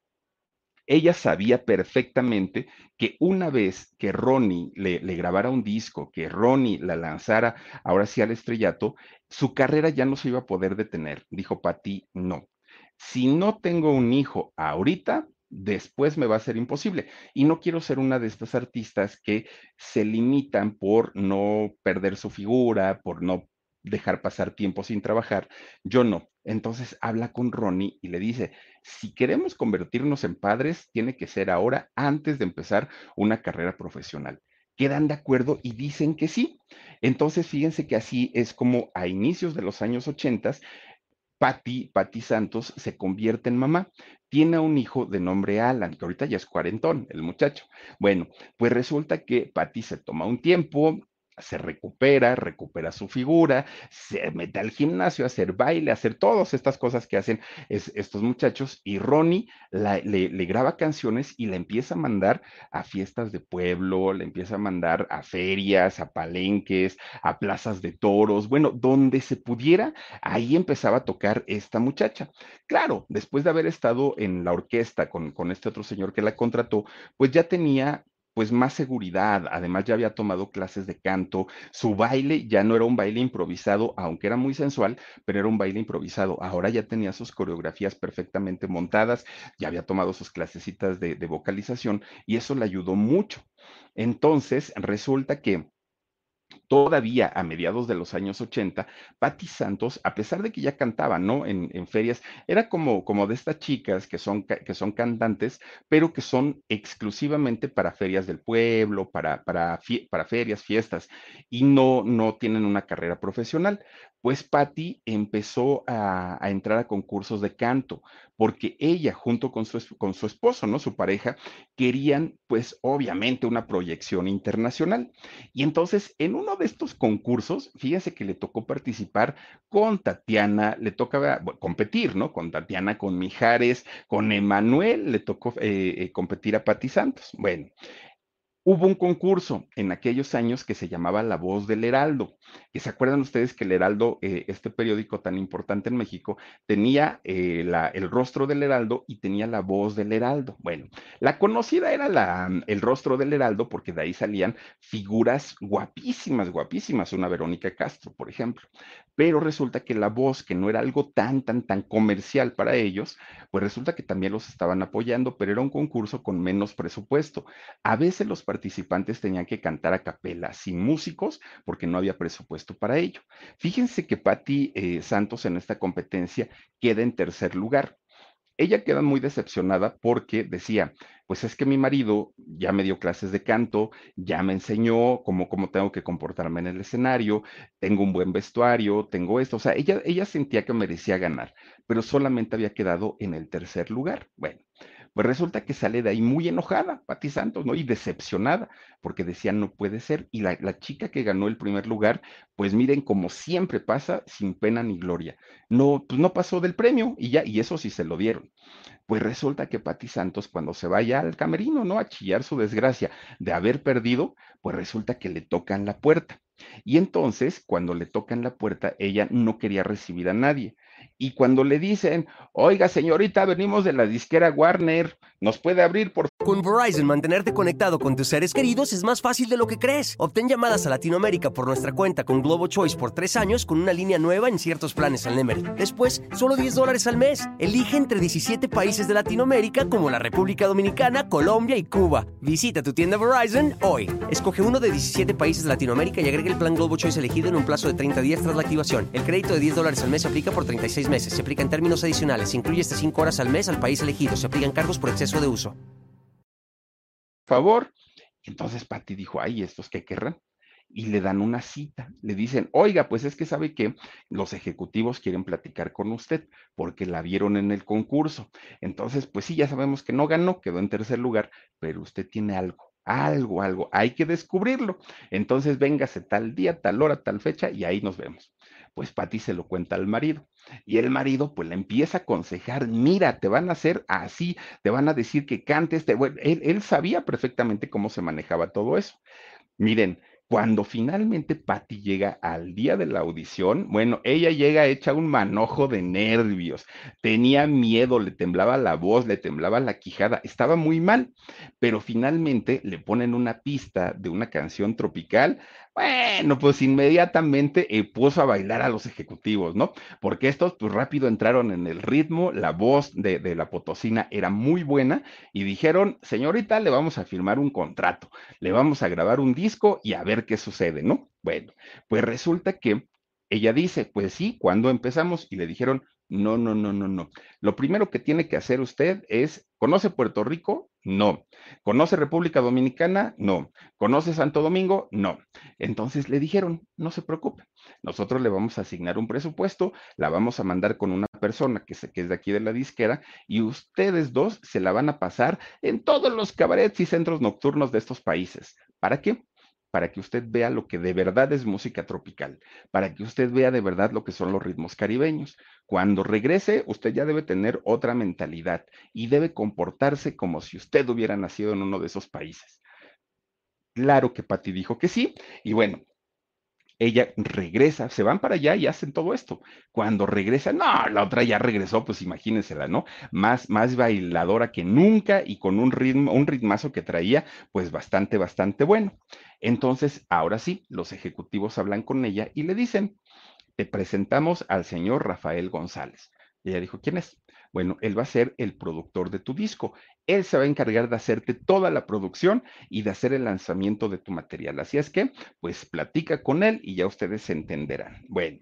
ella sabía perfectamente que una vez que Ronnie le, grabara un disco, que Ronnie la lanzara ahora sí al estrellato, su carrera ya no se iba a poder detener. Dijo Patti, no. Si no tengo un hijo ahorita, después me va a ser imposible. Y no quiero ser una de estas artistas que se limitan por no perder su figura, por no dejar pasar tiempo sin trabajar. Yo no. Entonces habla con Ronnie y le dice, si queremos convertirnos en padres, tiene que ser ahora antes de empezar una carrera profesional. Quedan de acuerdo y dicen que sí. Entonces, fíjense que así es como a inicios de los años 80 Patti, Patti Santos se convierte en mamá. Tiene un hijo de nombre Alan, que ahorita ya es cuarentón, el muchacho. Bueno, pues resulta que Patti se toma un tiempo, se recupera, recupera su figura, se mete al gimnasio a hacer baile, a hacer todas estas cosas que hacen estos muchachos y Ronnie le, le, graba canciones y la empieza a mandar a fiestas de pueblo, le empieza a mandar a ferias, a palenques, a plazas de toros, bueno, donde se pudiera, ahí empezaba a tocar esta muchacha. Claro, después de haber estado en la orquesta con, con este otro señor que la contrató, pues ya tenía pues más seguridad, además ya había tomado clases de canto, su baile ya no era un baile improvisado, aunque era muy sensual, pero era un baile improvisado, ahora ya tenía sus coreografías perfectamente montadas, ya había tomado sus clasecitas de, de vocalización y eso le ayudó mucho. Entonces, resulta que todavía a mediados de los años 80, Patti Santos, a pesar de que ya cantaba, ¿no? En, ferias, era como, como de estas chicas que son, que son cantantes, pero que son exclusivamente para ferias del pueblo, para, para, para ferias, fiestas, y no, no tienen una carrera profesional pues Patty empezó a, entrar a concursos de canto, porque ella junto con su, con su esposo, ¿no? Su pareja, querían pues obviamente una proyección internacional. Y entonces en de estos concursos, fíjese que le tocó participar con Tatiana, le tocaba competir, ¿no? Con Tatiana, con Mijares, con Emanuel, le tocó eh, eh, competir a Patti Santos. Bueno, Hubo un concurso en aquellos años que se llamaba La Voz del Heraldo, se acuerdan ustedes que el Heraldo, eh, este periódico tan importante en México, tenía eh, el rostro del Heraldo y tenía la voz del Heraldo. Bueno, la conocida era la, el rostro del Heraldo porque de ahí salían figuras guapísimas, guapísimas, una Verónica Castro, por ejemplo. Pero resulta que la voz, que no era algo tan, tan, tan comercial para ellos, pues resulta que también los estaban apoyando, pero era un concurso con menos presupuesto. A veces los participantes tenían que cantar a capela, sin músicos, porque no había presupuesto para ello. Fíjense que Patti eh, Santos en esta competencia queda en tercer lugar. Ella queda muy decepcionada porque decía, pues es que mi marido ya me dio clases de canto, ya me enseñó cómo, cómo tengo que comportarme en el escenario, tengo un buen vestuario, tengo esto, o sea, ella, ella sentía que merecía ganar, pero solamente había quedado en el tercer lugar. Bueno, pues resulta que sale de ahí muy enojada, Pati Santos, ¿no? Y decepcionada, porque decía, no puede ser. Y la, la, chica que ganó el primer lugar, pues miren, como siempre pasa, sin pena ni gloria. No, pues no pasó del premio y ya, y eso sí se lo dieron. Pues resulta que Pati Santos, cuando se vaya al camerino, ¿no? A chillar su desgracia de haber perdido, pues resulta que le tocan la puerta. Y entonces, cuando le tocan la puerta, ella no quería recibir a nadie. Y cuando le dicen, oiga señorita, venimos de la disquera Warner, ¿nos puede abrir por Con Verizon, mantenerte conectado con tus seres queridos es más fácil de lo que crees. Obtén llamadas a Latinoamérica por nuestra cuenta con Globo Choice por tres años con una línea nueva en ciertos planes al Nemery. Después, solo 10 dólares al mes. Elige entre 17 países de Latinoamérica como la República Dominicana, Colombia y Cuba. Visita tu tienda Verizon hoy. Escoge uno de 17 países de Latinoamérica y agrega el plan Globo Choice elegido en un plazo de 30 días tras la activación. El crédito de 10 dólares al mes se aplica por 36 meses. Se aplica en términos adicionales. Se incluye hasta 5 horas al mes al país elegido. Se aplican cargos por exceso de uso. Favor. Entonces Patty dijo, ay, ¿estos qué querrán? Y le dan una cita. Le dicen, oiga, pues es que sabe que los ejecutivos quieren platicar con usted porque la vieron en el concurso. Entonces, pues sí, ya sabemos que no ganó, quedó en tercer lugar, pero usted tiene algo algo, algo, hay que descubrirlo. Entonces, véngase tal día, tal hora, tal fecha y ahí nos vemos pues Patty se lo cuenta al marido. Y el marido pues le empieza a aconsejar, mira, te van a hacer así, te van a decir que cantes, te... él, él sabía perfectamente cómo se manejaba todo eso. Miren, cuando finalmente Patty llega al día de la audición, bueno, ella llega hecha un manojo de nervios, tenía miedo, le temblaba la voz, le temblaba la quijada, estaba muy mal, pero finalmente le ponen una pista de una canción tropical bueno, pues inmediatamente eh, puso a bailar a los ejecutivos, ¿no? Porque estos pues rápido entraron en el ritmo, la voz de, de, la potosina era muy buena y dijeron, señorita, le vamos a firmar un contrato, le vamos a grabar un disco y a ver qué sucede, ¿no? Bueno, pues resulta que ella dice, pues sí, ¿cuándo empezamos? Y le dijeron, no, no, no, no, no. Lo primero que tiene que hacer usted es, ¿conoce Puerto Rico? No. ¿Conoce República Dominicana? No. ¿Conoce Santo Domingo? No. Entonces le dijeron, no se preocupe, nosotros le vamos a asignar un presupuesto, la vamos a mandar con una persona que, se, que es de aquí de la disquera y ustedes dos se la van a pasar en todos los cabarets y centros nocturnos de estos países. ¿Para qué? Para que usted vea lo que de verdad es música tropical, para que usted vea de verdad lo que son los ritmos caribeños. Cuando regrese, usted ya debe tener otra mentalidad y debe comportarse como si usted hubiera nacido en uno de esos países. Claro que Patti dijo que sí, y bueno, ella regresa, se van para allá y hacen todo esto. Cuando regresa, no, la otra ya regresó, pues imagínensela, ¿no? Más, más bailadora que nunca y con un ritmo, un ritmazo que traía, pues bastante, bastante bueno. Entonces, ahora sí, los ejecutivos hablan con ella y le dicen, te presentamos al señor Rafael González. Ella dijo, ¿quién es? Bueno, él va a ser el productor de tu disco. Él se va a encargar de hacerte toda la producción y de hacer el lanzamiento de tu material. Así es que, pues platica con él y ya ustedes se entenderán. Bueno,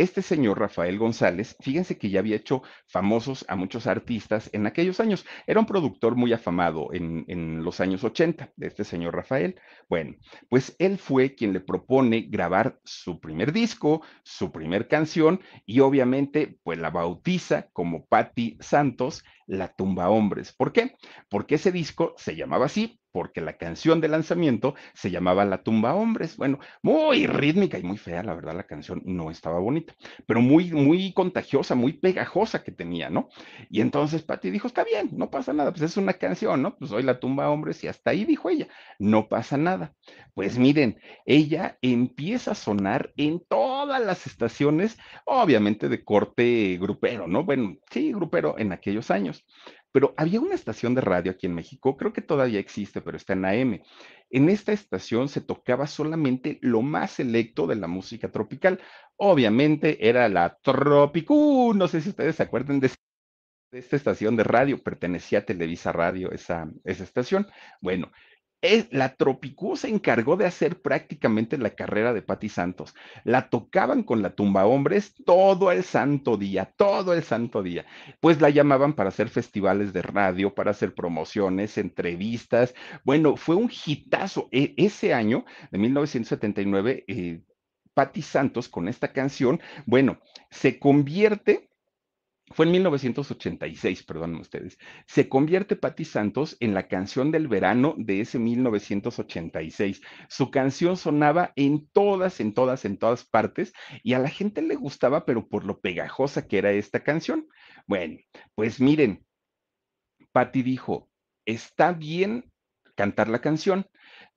este señor Rafael González, fíjense que ya había hecho famosos a muchos artistas en aquellos años. Era un productor muy afamado en, en, los años 80 de este señor Rafael. Bueno, pues él fue quien le propone grabar su primer disco, su primer canción y obviamente pues la bautiza como Patti Santos, La Tumba Hombres. ¿Por qué? Porque ese disco se llamaba así porque la canción de lanzamiento se llamaba La tumba hombres. Bueno, muy rítmica y muy fea, la verdad la canción no estaba bonita, pero muy, muy contagiosa, muy pegajosa que tenía, ¿no? Y entonces Patti dijo, está bien, no pasa nada, pues es una canción, ¿no? Pues hoy La tumba hombres y hasta ahí dijo ella, no pasa nada. Pues miren, ella empieza a sonar en todas las estaciones, obviamente de corte grupero, ¿no? Bueno, sí, grupero en aquellos años pero había una estación de radio aquí en México, creo que todavía existe, pero está en AM. En esta estación se tocaba solamente lo más selecto de la música tropical. Obviamente era la Tropicú, no sé si ustedes se acuerdan de esta estación de radio, pertenecía a Televisa Radio, esa, esa estación. Bueno, la Tropicú se encargó de hacer prácticamente la carrera de Patti Santos. La tocaban con la tumba hombres todo el santo día, todo el santo día. Pues la llamaban para hacer festivales de radio, para hacer promociones, entrevistas. Bueno, fue un hitazo. E, ese año de 1979, eh, Patti Santos con esta canción, bueno, se convierte fue en 1986, perdónenme ustedes, se convierte Patti Santos en la canción del verano de ese 1986. Su canción sonaba en todas, en todas, en todas partes y a la gente le gustaba, pero por lo pegajosa que era esta canción. Bueno, pues miren, Patti dijo, está bien cantar la canción,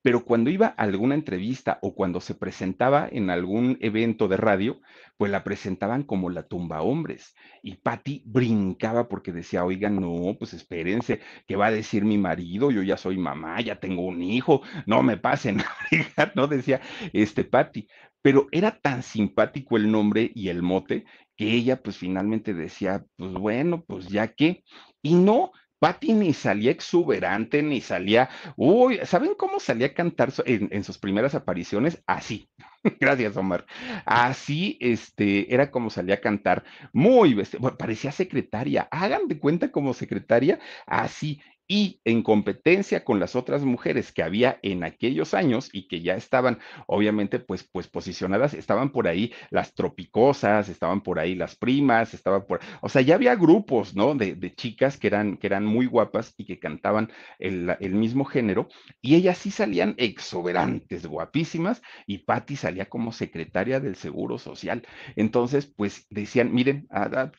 pero cuando iba a alguna entrevista o cuando se presentaba en algún evento de radio, pues la presentaban como la tumba hombres. Y Patty brincaba porque decía, oigan, no, pues espérense, ¿qué va a decir mi marido? Yo ya soy mamá, ya tengo un hijo, no me pasen ¿no? Decía este Patty. Pero era tan simpático el nombre y el mote que ella pues finalmente decía, pues bueno, pues ya que, y no, Patti ni salía exuberante, ni salía, uy, ¿saben cómo salía a cantar en, sus primeras apariciones? Así. Gracias, Omar. Así, este, era como salía a cantar, muy, bueno, parecía secretaria. Hagan de cuenta como secretaria, así y en competencia con las otras mujeres que había en aquellos años y que ya estaban obviamente pues, pues posicionadas, estaban por ahí las tropicosas, estaban por ahí las primas, estaban por, o sea, ya había grupos, ¿no? De, de chicas que eran, que eran muy guapas y que cantaban el, el, mismo género y ellas sí salían exuberantes, guapísimas y Patti salía como secretaria del Seguro Social. Entonces, pues decían, miren,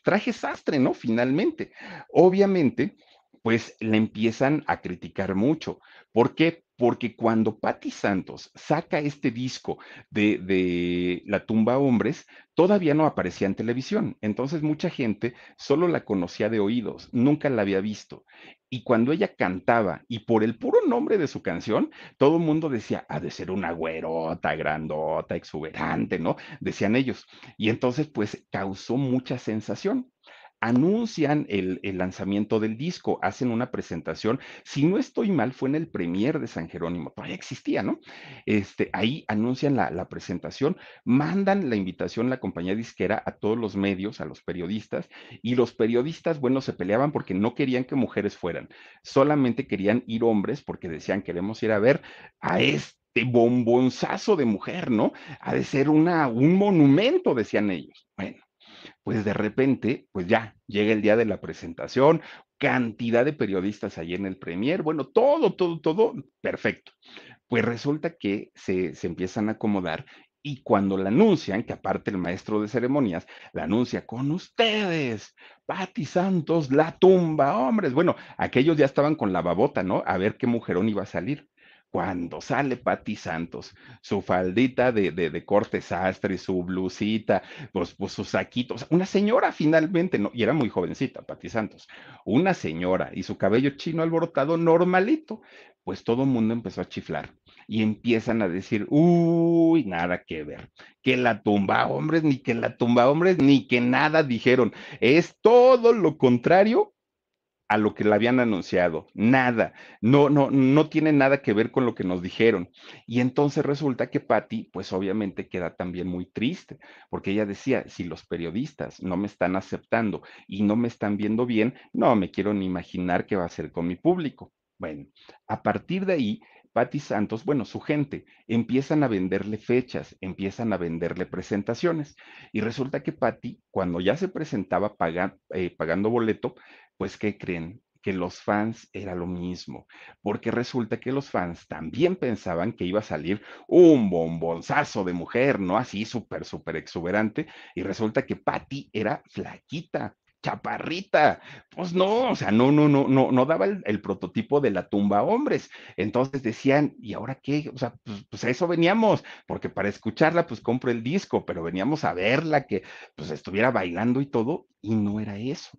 traje sastre, ¿no? Finalmente. Obviamente, pues le empiezan a criticar mucho. ¿Por qué? Porque cuando Patti Santos saca este disco de, de, La tumba hombres, todavía no aparecía en televisión. Entonces mucha gente solo la conocía de oídos, nunca la había visto. Y cuando ella cantaba, y por el puro nombre de su canción, todo el mundo decía, ha de ser una güerota, grandota, exuberante, ¿no? Decían ellos. Y entonces, pues causó mucha sensación anuncian el, lanzamiento del disco, hacen una presentación, si no estoy mal, fue en el premier de San Jerónimo, todavía existía, ¿no? Este, ahí anuncian la, presentación, mandan la invitación la compañía disquera a todos los medios, a los periodistas, y los periodistas, bueno, se peleaban porque no querían que mujeres fueran, solamente querían ir hombres porque decían, queremos ir a ver a este bombonzazo de mujer, ¿no? Ha de ser una, un monumento, decían ellos. Bueno, pues de repente, pues ya llega el día de la presentación, cantidad de periodistas ahí en el Premier, bueno, todo, todo, todo perfecto. Pues resulta que se, se empiezan a acomodar y cuando la anuncian, que aparte el maestro de ceremonias la anuncia con ustedes, Pati Santos, la tumba, hombres. Bueno, aquellos ya estaban con la babota, ¿no? A ver qué mujerón iba a salir cuando sale Patti Santos, su faldita de, de, corte sastre, su blusita, pues, pues sus saquitos, una señora finalmente, ¿no? y era muy jovencita, Patti Santos, una señora, y su cabello chino alborotado normalito, pues todo el mundo empezó a chiflar y empiezan a decir, uy, nada que ver, que la tumba hombres, ni que la tumba hombres, ni que nada dijeron, es todo lo contrario a lo que le habían anunciado, nada, no, no, no tiene nada que ver con lo que nos dijeron. Y entonces resulta que Patty, pues obviamente queda también muy triste, porque ella decía, si los periodistas no me están aceptando y no me están viendo bien, no me quiero ni imaginar qué va a hacer con mi público. Bueno, a partir de ahí, Patti Santos, bueno, su gente, empiezan a venderle fechas, empiezan a venderle presentaciones. Y resulta que Patti, cuando ya se presentaba eh, pagando boleto, pues, ¿qué creen? que los fans era lo mismo, porque resulta que los fans también pensaban que iba a salir un bombonzazo de mujer, ¿no? Así súper, súper exuberante, y resulta que Patty era flaquita, chaparrita. Pues no, o sea, no, no, no, no, no daba el, prototipo de la tumba hombres. Entonces decían, ¿y ahora qué? O sea, pues, pues, a eso veníamos, porque para escucharla, pues compro el disco, pero veníamos a verla, que pues estuviera bailando y todo, y no era eso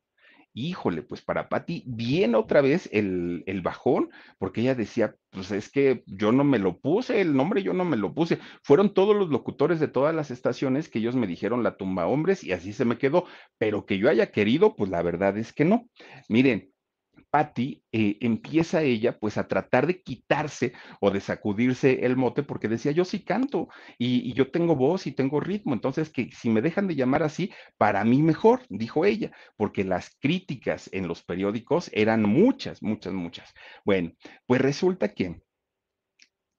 híjole, pues para Patti viene otra vez el, el, bajón, porque ella decía, pues es que yo no me lo puse, el nombre yo no me lo puse. Fueron todos los locutores de todas las estaciones que ellos me dijeron la tumba hombres y así se me quedó, pero que yo haya querido, pues la verdad es que no. Miren, Patty, eh, empieza ella pues a tratar de quitarse o de sacudirse el mote porque decía, yo sí canto y, y, yo tengo voz y tengo ritmo, entonces que si me dejan de llamar así, para mí mejor, dijo ella, porque las críticas en los periódicos eran muchas, muchas, muchas. Bueno, pues resulta que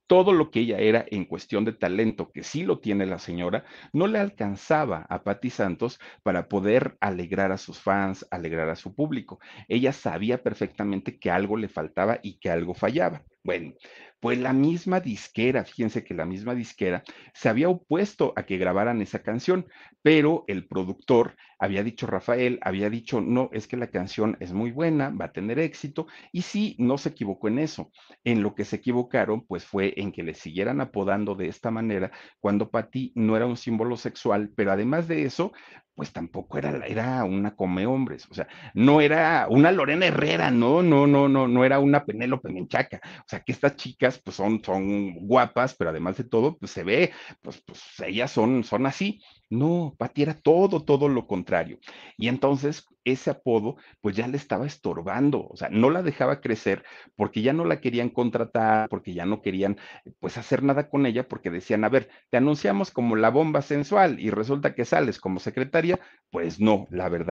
todo lo que ella era en cuestión de talento, que sí lo tiene la señora, no le alcanzaba a Patti Santos para poder alegrar a sus fans, alegrar a su público. Ella sabía perfectamente que algo le faltaba y que algo fallaba. Bueno, pues la misma disquera, fíjense que la misma disquera se había opuesto a que grabaran esa canción, pero el productor había dicho, Rafael, había dicho, no, es que la canción es muy buena, va a tener éxito, y sí, no se equivocó en eso. En lo que se equivocaron, pues fue en que le siguieran apodando de esta manera cuando Patti no era un símbolo sexual, pero además de eso, pues tampoco era, era una come hombres, o sea, no era una Lorena Herrera, no, no, no, no, no era una Penélope Menchaca, o sea, que estas chicas pues son, son guapas, pero además de todo, pues se ve, pues, pues ellas son, son así, no, Pati era todo, todo lo contrario. Y entonces ese apodo pues ya le estaba estorbando, o sea, no la dejaba crecer porque ya no la querían contratar, porque ya no querían pues hacer nada con ella, porque decían, a ver, te anunciamos como la bomba sensual y resulta que sales como secretaria, pues no, la verdad.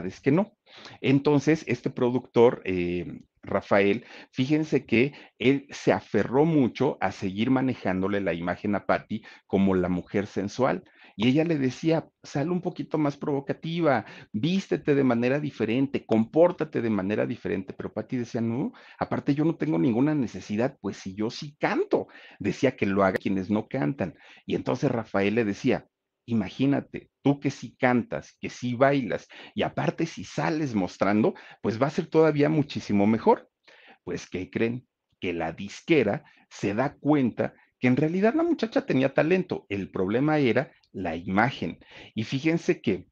es que no. Entonces, este productor, eh, Rafael, fíjense que él se aferró mucho a seguir manejándole la imagen a Patty como la mujer sensual. Y ella le decía, sal un poquito más provocativa, vístete de manera diferente, compórtate de manera diferente. Pero Patty decía, no, aparte yo no tengo ninguna necesidad, pues si yo sí canto, decía que lo haga quienes no cantan. Y entonces Rafael le decía, Imagínate, tú que sí cantas, que sí bailas y aparte si sales mostrando, pues va a ser todavía muchísimo mejor. Pues, ¿qué creen? Que la disquera se da cuenta que en realidad la muchacha tenía talento, el problema era la imagen. Y fíjense que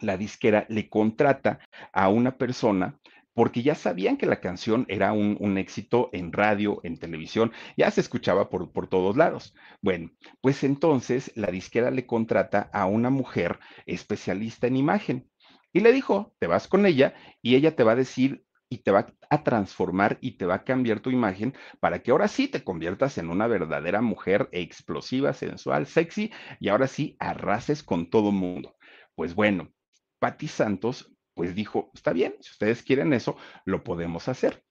la disquera le contrata a una persona porque ya sabían que la canción era un, éxito en radio, en televisión, ya se escuchaba por, por todos lados. Bueno, pues entonces la disquera le contrata a una mujer especialista en imagen y le dijo, te vas con ella y ella te va a decir y te va a transformar y te va a cambiar tu imagen para que ahora sí te conviertas en una verdadera mujer explosiva, sensual, sexy y ahora sí arrases con todo mundo. Pues bueno, Patti Santos pues dijo, está bien, si ustedes quieren eso, lo podemos hacer.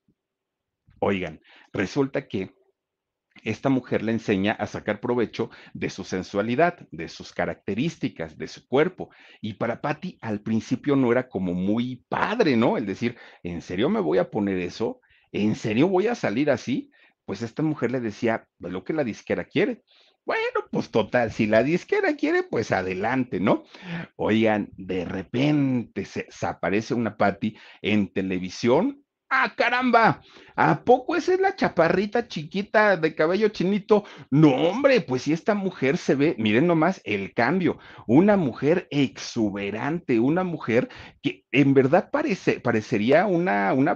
Oigan, resulta que esta mujer le enseña a sacar provecho de su sensualidad, de sus características, de su cuerpo. Y para Patty al principio no era como muy padre, ¿no? El decir, ¿en serio me voy a poner eso? ¿En serio voy a salir así? Pues esta mujer le decía, lo que la disquera quiere. Bueno, pues total, si la disquera quiere, pues adelante, ¿no? Oigan, de repente se, aparece una Patty en televisión ¡Ah, caramba! ¿A poco esa es la chaparrita chiquita de cabello chinito? No, hombre, pues si esta mujer se ve, miren nomás el cambio, una mujer exuberante, una mujer que en verdad parece, parecería una, una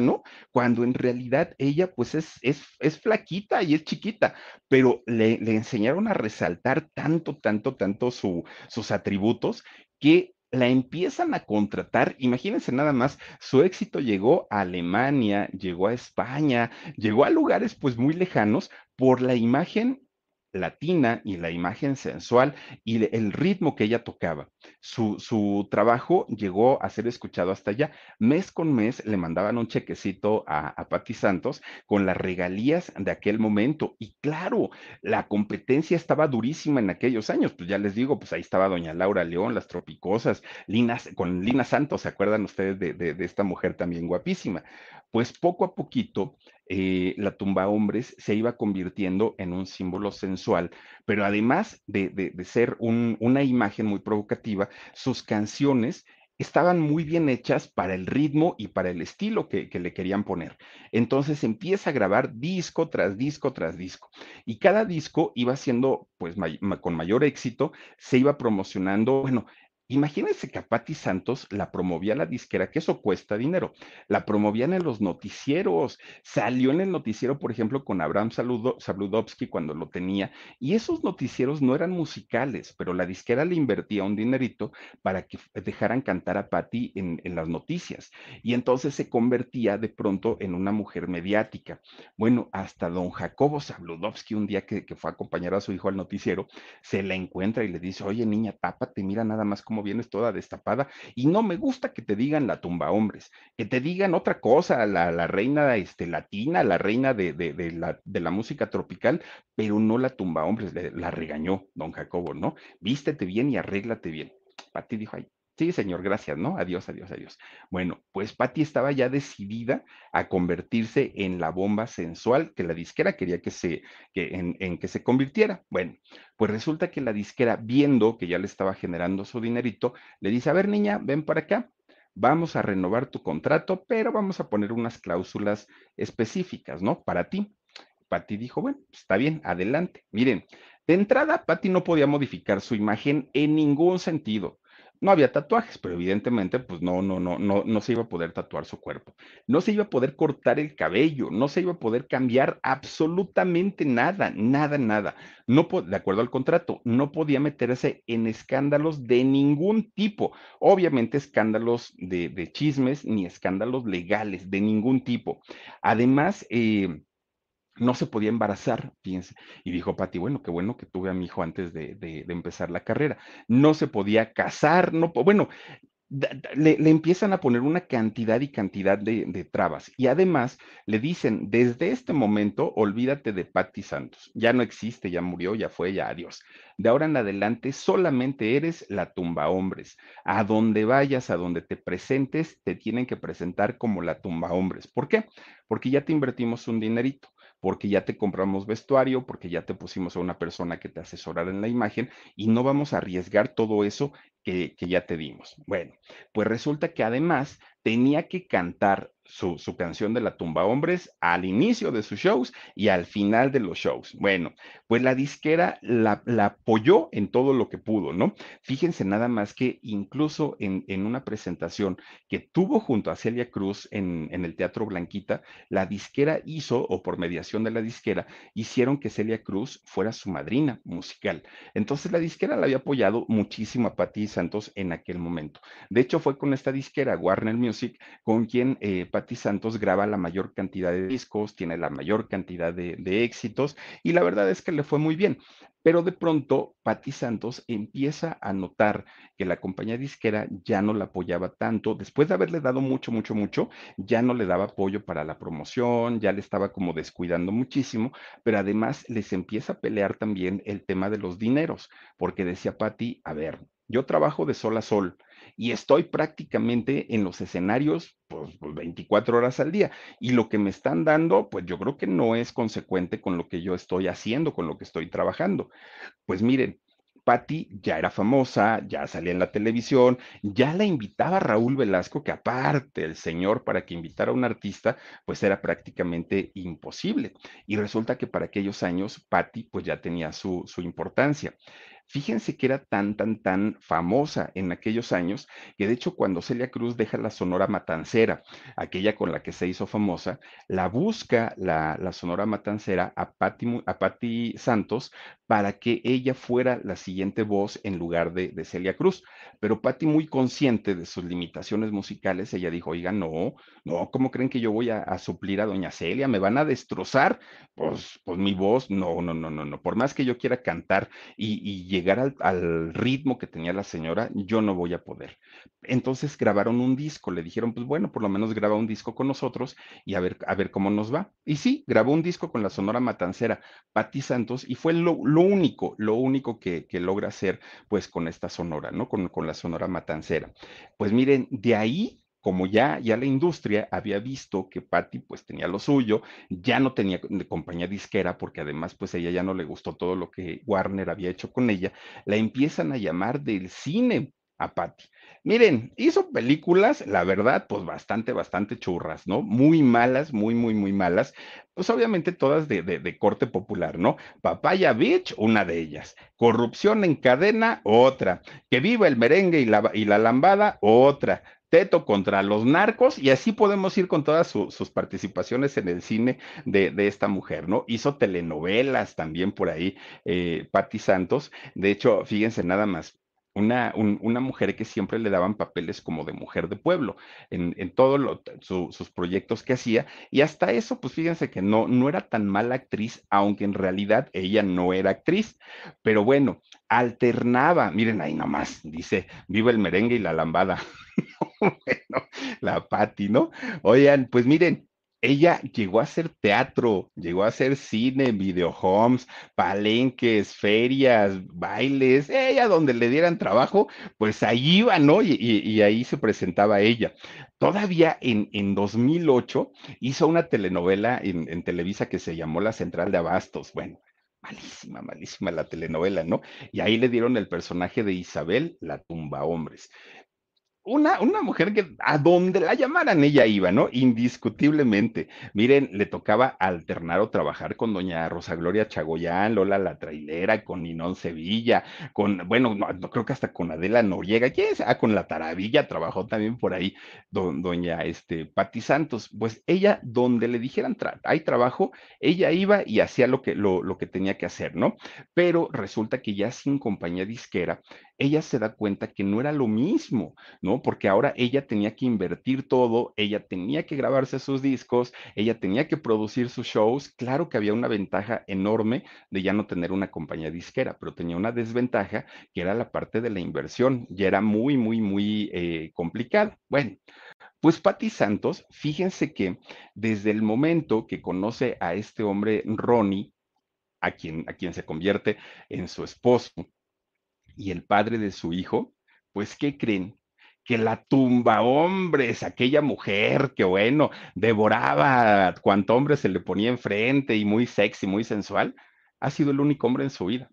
¿no? Cuando en realidad ella pues es, es, es flaquita y es chiquita, pero le, le, enseñaron a resaltar tanto, tanto, tanto su, sus atributos que la empiezan a contratar, imagínense nada más, su éxito llegó a Alemania, llegó a España, llegó a lugares pues muy lejanos por la imagen latina y la imagen sensual y el ritmo que ella tocaba. Su, su, trabajo llegó a ser escuchado hasta allá. Mes con mes le mandaban un chequecito a, a Patti Santos con las regalías de aquel momento. Y claro, la competencia estaba durísima en aquellos años. Pues ya les digo, pues ahí estaba doña Laura León, las tropicosas, con Lina Santos, ¿se acuerdan ustedes de, de esta mujer también guapísima? Pues poco a poquito eh, la tumba hombres se iba convirtiendo en un símbolo sensual, pero además de, ser una imagen muy provocativa, sus canciones estaban muy bien hechas para el ritmo y para el estilo que, le querían poner. Entonces empieza a grabar disco tras disco tras disco. Y cada disco iba siendo, pues, con mayor éxito, se iba promocionando, bueno, Imagínense que a Patti Santos la promovía la disquera, que eso cuesta dinero. La promovían en los noticieros. Salió en el noticiero, por ejemplo, con Abraham Sabludowski cuando lo tenía. Y esos noticieros no eran musicales, pero la disquera le invertía un dinerito para que dejaran cantar a Patti en, las noticias. Y entonces se convertía de pronto en una mujer mediática. Bueno, hasta don Jacobo Sabludowski, un día que, que fue a acompañar a su hijo al noticiero, se la encuentra y le dice, oye niña, tápate, mira nada más cómo vienes toda destapada y no me gusta que te digan la tumba hombres, que te digan otra cosa, la, la reina este, latina, la reina de, de, la, de la música tropical, pero no la tumba hombres, la regañó don Jacobo, ¿no? Vístete bien y arréglate bien. Pati dijo, ay, Sí, señor, gracias, ¿no? Adiós, adiós, adiós. Bueno, pues Patty estaba ya decidida a convertirse en la bomba sensual que la disquera quería que se, que en, en, que se convirtiera. Bueno, pues resulta que la disquera, viendo que ya le estaba generando su dinerito, le dice, a ver, niña, ven para acá, vamos a renovar tu contrato, pero vamos a poner unas cláusulas específicas, ¿no? Para ti. Patty dijo, bueno, está bien, adelante. Miren, de entrada, Patty no podía modificar su imagen en ningún sentido. No había tatuajes, pero evidentemente, pues no, no, no, no, no se iba a poder tatuar su cuerpo. No se iba a poder cortar el cabello, no se iba a poder cambiar absolutamente nada, nada, nada. No, de acuerdo al contrato, no podía meterse en escándalos de ningún tipo. Obviamente, escándalos de, de chismes ni escándalos legales de ningún tipo. Además, eh, no se podía embarazar, fíjense. Y dijo Pati, bueno, qué bueno que tuve a mi hijo antes de, de, empezar la carrera. No se podía casar, no, bueno, le, le, empiezan a poner una cantidad y cantidad de, de, trabas. Y además le dicen, desde este momento, olvídate de Patti Santos. Ya no existe, ya murió, ya fue, ya adiós. De ahora en adelante solamente eres la tumba hombres. A donde vayas, a donde te presentes, te tienen que presentar como la tumba hombres. ¿Por qué? Porque ya te invertimos un dinerito porque ya te compramos vestuario, porque ya te pusimos a una persona que te asesorara en la imagen y no vamos a arriesgar todo eso que, que ya te dimos. Bueno, pues resulta que además tenía que cantar su, canción de la tumba hombres al inicio de sus shows y al final de los shows. Bueno, pues la disquera la, la apoyó en todo lo que pudo, ¿no? Fíjense nada más que incluso en, en una presentación que tuvo junto a Celia Cruz en, en, el Teatro Blanquita, la disquera hizo, o por mediación de la disquera, hicieron que Celia Cruz fuera su madrina musical. Entonces la disquera la había apoyado muchísimo a Patti Santos en aquel momento. De hecho, fue con esta disquera, Warner Music, con quien eh, Patti Santos graba la mayor cantidad de discos, tiene la mayor cantidad de, éxitos y la verdad es que le fue muy bien. Pero de pronto, Patti Santos empieza a notar que la compañía disquera ya no la apoyaba tanto, después de haberle dado mucho, mucho, mucho, ya no le daba apoyo para la promoción, ya le estaba como descuidando muchísimo, pero además les empieza a pelear también el tema de los dineros, porque decía Patti, a ver, yo trabajo de sol a sol y estoy prácticamente en los escenarios pues, 24 pues, horas al día. Y lo que me están dando, pues yo creo que no es consecuente con lo que yo estoy haciendo, con lo que estoy trabajando. Pues miren, Patti ya era famosa, ya salía en la televisión, ya la invitaba Raúl Velasco, que aparte el señor para que invitara a un artista, pues era prácticamente imposible. Y resulta que para aquellos años Patti pues ya tenía su, su importancia. Fíjense que era tan, tan, tan famosa en aquellos años que de hecho cuando Celia Cruz deja la Sonora Matancera, aquella con la que se hizo famosa, la busca la, la Sonora Matancera a Patti, a Patti Santos para que ella fuera la siguiente voz en lugar de, de Celia Cruz. Pero Patti, muy consciente de sus limitaciones musicales, ella dijo, oiga, no, no, ¿cómo creen que yo voy a, a suplir a doña Celia? ¿Me van a destrozar? Pues, pues mi voz, no, no, no, no, no. Por más que yo quiera cantar y, y llegar al, ritmo que tenía la señora, yo no voy a poder. Entonces grabaron un disco, le dijeron, pues bueno, por lo menos graba un disco con nosotros y a ver, a ver cómo nos va. Y sí, grabó un disco con la Sonora Matancera, Patti Santos, y fue lo, lo único, lo único que, que, logra hacer pues con esta Sonora, ¿no? Con, con la Sonora Matancera. Pues miren, de ahí como ya, ya la industria había visto que Patty pues tenía lo suyo, ya no tenía compañía disquera porque además pues a ella ya no le gustó todo lo que Warner había hecho con ella, la empiezan a llamar del cine a Patty. Miren, hizo películas, la verdad, pues bastante, bastante churras, ¿no? Muy malas, muy, muy, muy malas. Pues obviamente todas de, de, de corte popular, ¿no? Papaya Beach, una de ellas. Corrupción en cadena, otra. Que viva el merengue y la, y la lambada, otra. Teto contra los narcos, y así podemos ir con todas su, sus participaciones en el cine de, de, esta mujer, ¿no? Hizo telenovelas también por ahí, eh, Patti Santos. De hecho, fíjense nada más, una, un, una, mujer que siempre le daban papeles como de mujer de pueblo en, en todos su, sus proyectos que hacía. Y hasta eso, pues fíjense que no, no era tan mala actriz, aunque en realidad ella no era actriz. Pero bueno, alternaba, miren ahí nomás, dice, viva el merengue y la lambada. bueno, la Patti, ¿no? Oigan, pues miren, ella llegó a hacer teatro, llegó a hacer cine, videohomes, palenques, ferias, bailes, ella donde le dieran trabajo, pues ahí iba, ¿no? Y ahí se presentaba ella. Todavía en, en 2008 hizo una telenovela en, en Televisa que se llamó La Central de Abastos. Bueno, malísima, malísima la telenovela, ¿no? Y ahí le dieron el personaje de Isabel, la tumba hombres una, una mujer que a donde la llamaran ella iba, ¿no? Indiscutiblemente. Miren, le tocaba alternar o trabajar con doña Rosa Gloria Chagoyán, Lola la Trailera, con Ninón Sevilla, con, bueno, no, no creo que hasta con Adela Noriega, ¿quién es? Ah, con la Taravilla trabajó también por ahí, do, doña este, Patti Santos. Pues ella, donde le dijeran, hay trabajo, ella iba y hacía lo que, lo, lo que tenía que hacer, ¿no? Pero resulta que ya sin compañía disquera, ella se da cuenta que no era lo mismo, ¿no? Porque ahora ella tenía que invertir todo, ella tenía que grabarse sus discos, ella tenía que producir sus shows. Claro que había una ventaja enorme de ya no tener una compañía disquera, pero tenía una desventaja que era la parte de la inversión, ya era muy, muy, muy eh, complicado. Bueno. Pues Patti Santos, fíjense que desde el momento que conoce a este hombre Ronnie, a quien, a quien se convierte en su esposo, y el padre de su hijo, pues ¿qué creen? que la tumba hombres, aquella mujer que bueno, devoraba cuanto hombre se le ponía enfrente y muy sexy, muy sensual, ha sido el único hombre en su vida.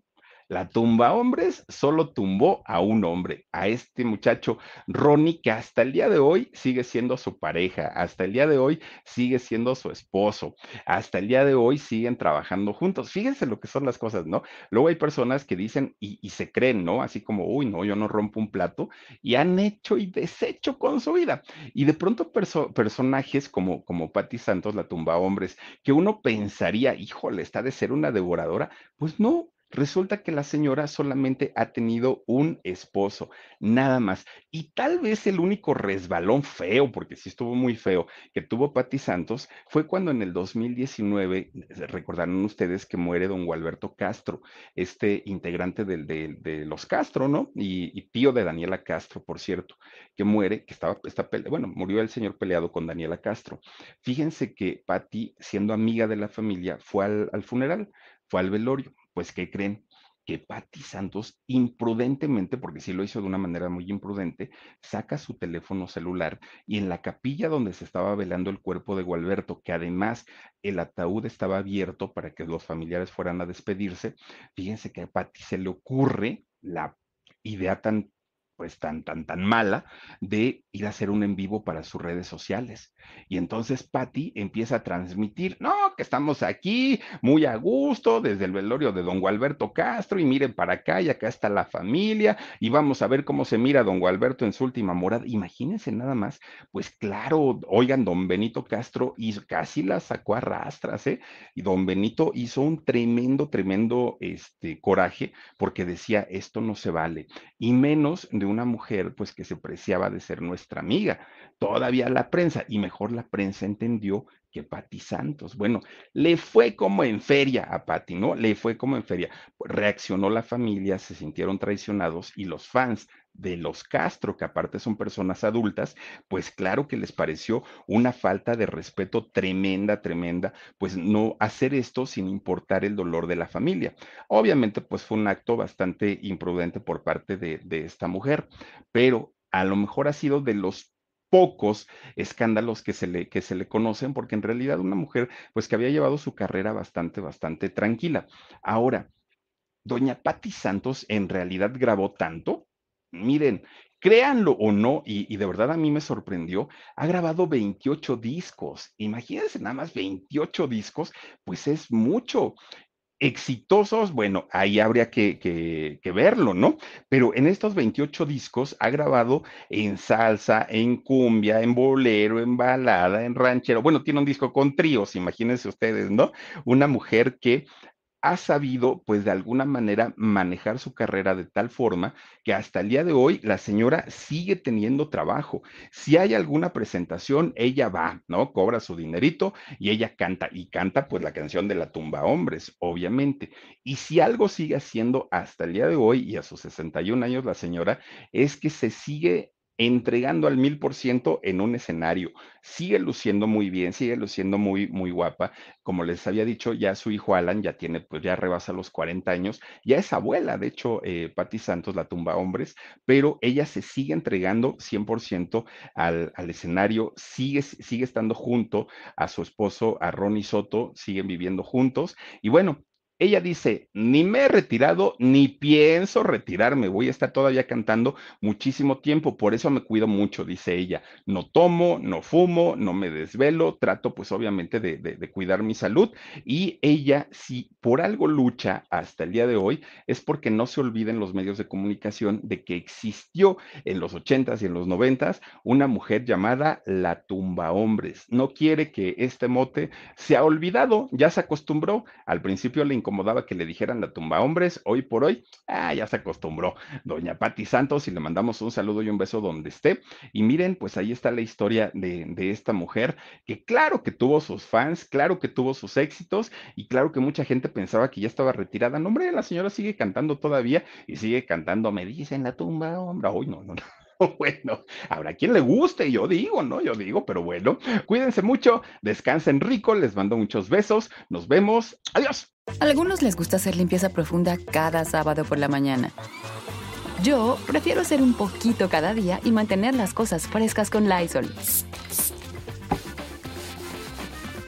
La tumba hombres solo tumbó a un hombre, a este muchacho Ronnie, que hasta el día de hoy sigue siendo su pareja, hasta el día de hoy sigue siendo su esposo, hasta el día de hoy siguen trabajando juntos. Fíjense lo que son las cosas, ¿no? Luego hay personas que dicen y, se creen, ¿no? Así como, uy, no, yo no rompo un plato, y han hecho y deshecho con su vida. Y de pronto personajes como, como Patti Santos, la tumba hombres, que uno pensaría, híjole, está de ser una devoradora, pues no, Resulta que la señora solamente ha tenido un esposo, nada más. Y tal vez el único resbalón feo, porque sí estuvo muy feo, que tuvo Patti Santos fue cuando en el 2019, recordaron ustedes que muere don Gualberto Castro, este integrante del, de, los Castro, ¿no? Y, tío de Daniela Castro, por cierto, que muere, que estaba, está, bueno, murió el señor peleado con Daniela Castro. Fíjense que Patti, siendo amiga de la familia, fue al funeral, fue al velorio pues, ¿qué creen? que Patti Santos imprudentemente, porque sí lo hizo de una manera muy imprudente, saca su teléfono celular y en la capilla donde se estaba velando el cuerpo de Gualberto, que además el ataúd estaba abierto para que los familiares fueran a despedirse, fíjense que a Patti se le ocurre la idea tan pues tan, tan, tan mala de ir a hacer un en vivo para sus redes sociales. Y entonces Patty empieza a transmitir, no, que estamos aquí muy a gusto desde el velorio de don Gualberto Castro y miren para acá y acá está la familia y vamos a ver cómo se mira don Gualberto en su última morada. Imagínense nada más, pues claro, oigan, don Benito Castro hizo, casi la sacó a rastras, ¿eh? Y don Benito hizo un tremendo, tremendo este, coraje porque decía, esto no se vale. Y menos de una mujer pues que se preciaba de ser nuestra amiga. Todavía la prensa, y mejor la prensa entendió que Patti Santos. Bueno, le fue como en feria a Patti, ¿no? Le fue como en feria. Reaccionó la familia, se sintieron traicionados y los fans de los Castro, que aparte son personas adultas, pues claro que les pareció una falta de respeto tremenda, tremenda, pues no hacer esto sin importar el dolor de la familia. Obviamente, pues fue un acto bastante imprudente por parte de esta mujer, pero a lo mejor ha sido de los pocos escándalos que se le, que se le conocen, porque en realidad una mujer, pues que había llevado su carrera bastante, bastante tranquila. Ahora, doña Patti Santos en realidad grabó tanto. Miren, créanlo o no, y, y, de verdad a mí me sorprendió, ha grabado 28 discos. Imagínense nada más 28 discos, pues es mucho exitosos, bueno, ahí habría que, verlo, ¿no? Pero en estos 28 discos ha grabado en salsa, en cumbia, en bolero, en balada, en ranchero. Bueno, tiene un disco con tríos, imagínense ustedes, ¿no? Una mujer que ha sabido, pues de alguna manera, manejar su carrera de tal forma que hasta el día de hoy la señora sigue teniendo trabajo. Si hay alguna presentación, ella va, ¿no? Cobra su dinerito y ella canta y canta pues la canción de la tumba hombres, obviamente. Y si algo sigue haciendo hasta el día de hoy y a sus 61 años la señora, es que se sigue entregando al mil por ciento en un escenario. Sigue luciendo muy bien, sigue luciendo muy, muy guapa. Como les había dicho, ya su hijo Alan ya tiene, pues ya rebasa los 40 años, ya es abuela, de hecho, eh, Patti Santos, la tumba hombres, pero ella se sigue entregando 100% al, al escenario, sigue, sigue estando junto a su esposo, a Ronnie Soto, siguen viviendo juntos. Y bueno, ella dice, ni me he retirado, ni pienso retirarme, voy a estar todavía cantando muchísimo tiempo, por eso me cuido mucho, dice ella. No tomo, no fumo, no me desvelo, trato pues obviamente de, cuidar mi salud y ella si por algo lucha hasta el día de hoy es porque no se olviden los medios de comunicación de que existió en los ochentas y en los noventas una mujer llamada la tumba hombres. No quiere que este mote sea olvidado, ya se acostumbró, al principio le incomodaba que le dijeran la tumba hombres, hoy por hoy, ah, ya se acostumbró. Doña Patti Santos, y le mandamos un saludo y un beso donde esté. Y miren, pues ahí está la historia de, de esta mujer, que claro que tuvo sus fans, claro que tuvo sus éxitos, y claro que mucha gente pensaba que ya estaba retirada. No, hombre, la señora sigue cantando todavía y sigue cantando, me dicen la tumba, hombre, hoy no, no, no. Bueno, habrá quien le guste, yo digo, ¿no? Yo digo, pero bueno, cuídense mucho, descansen rico, les mando muchos besos, nos vemos, adiós. A algunos les gusta hacer limpieza profunda cada sábado por la mañana. Yo prefiero hacer un poquito cada día y mantener las cosas frescas con Lysol.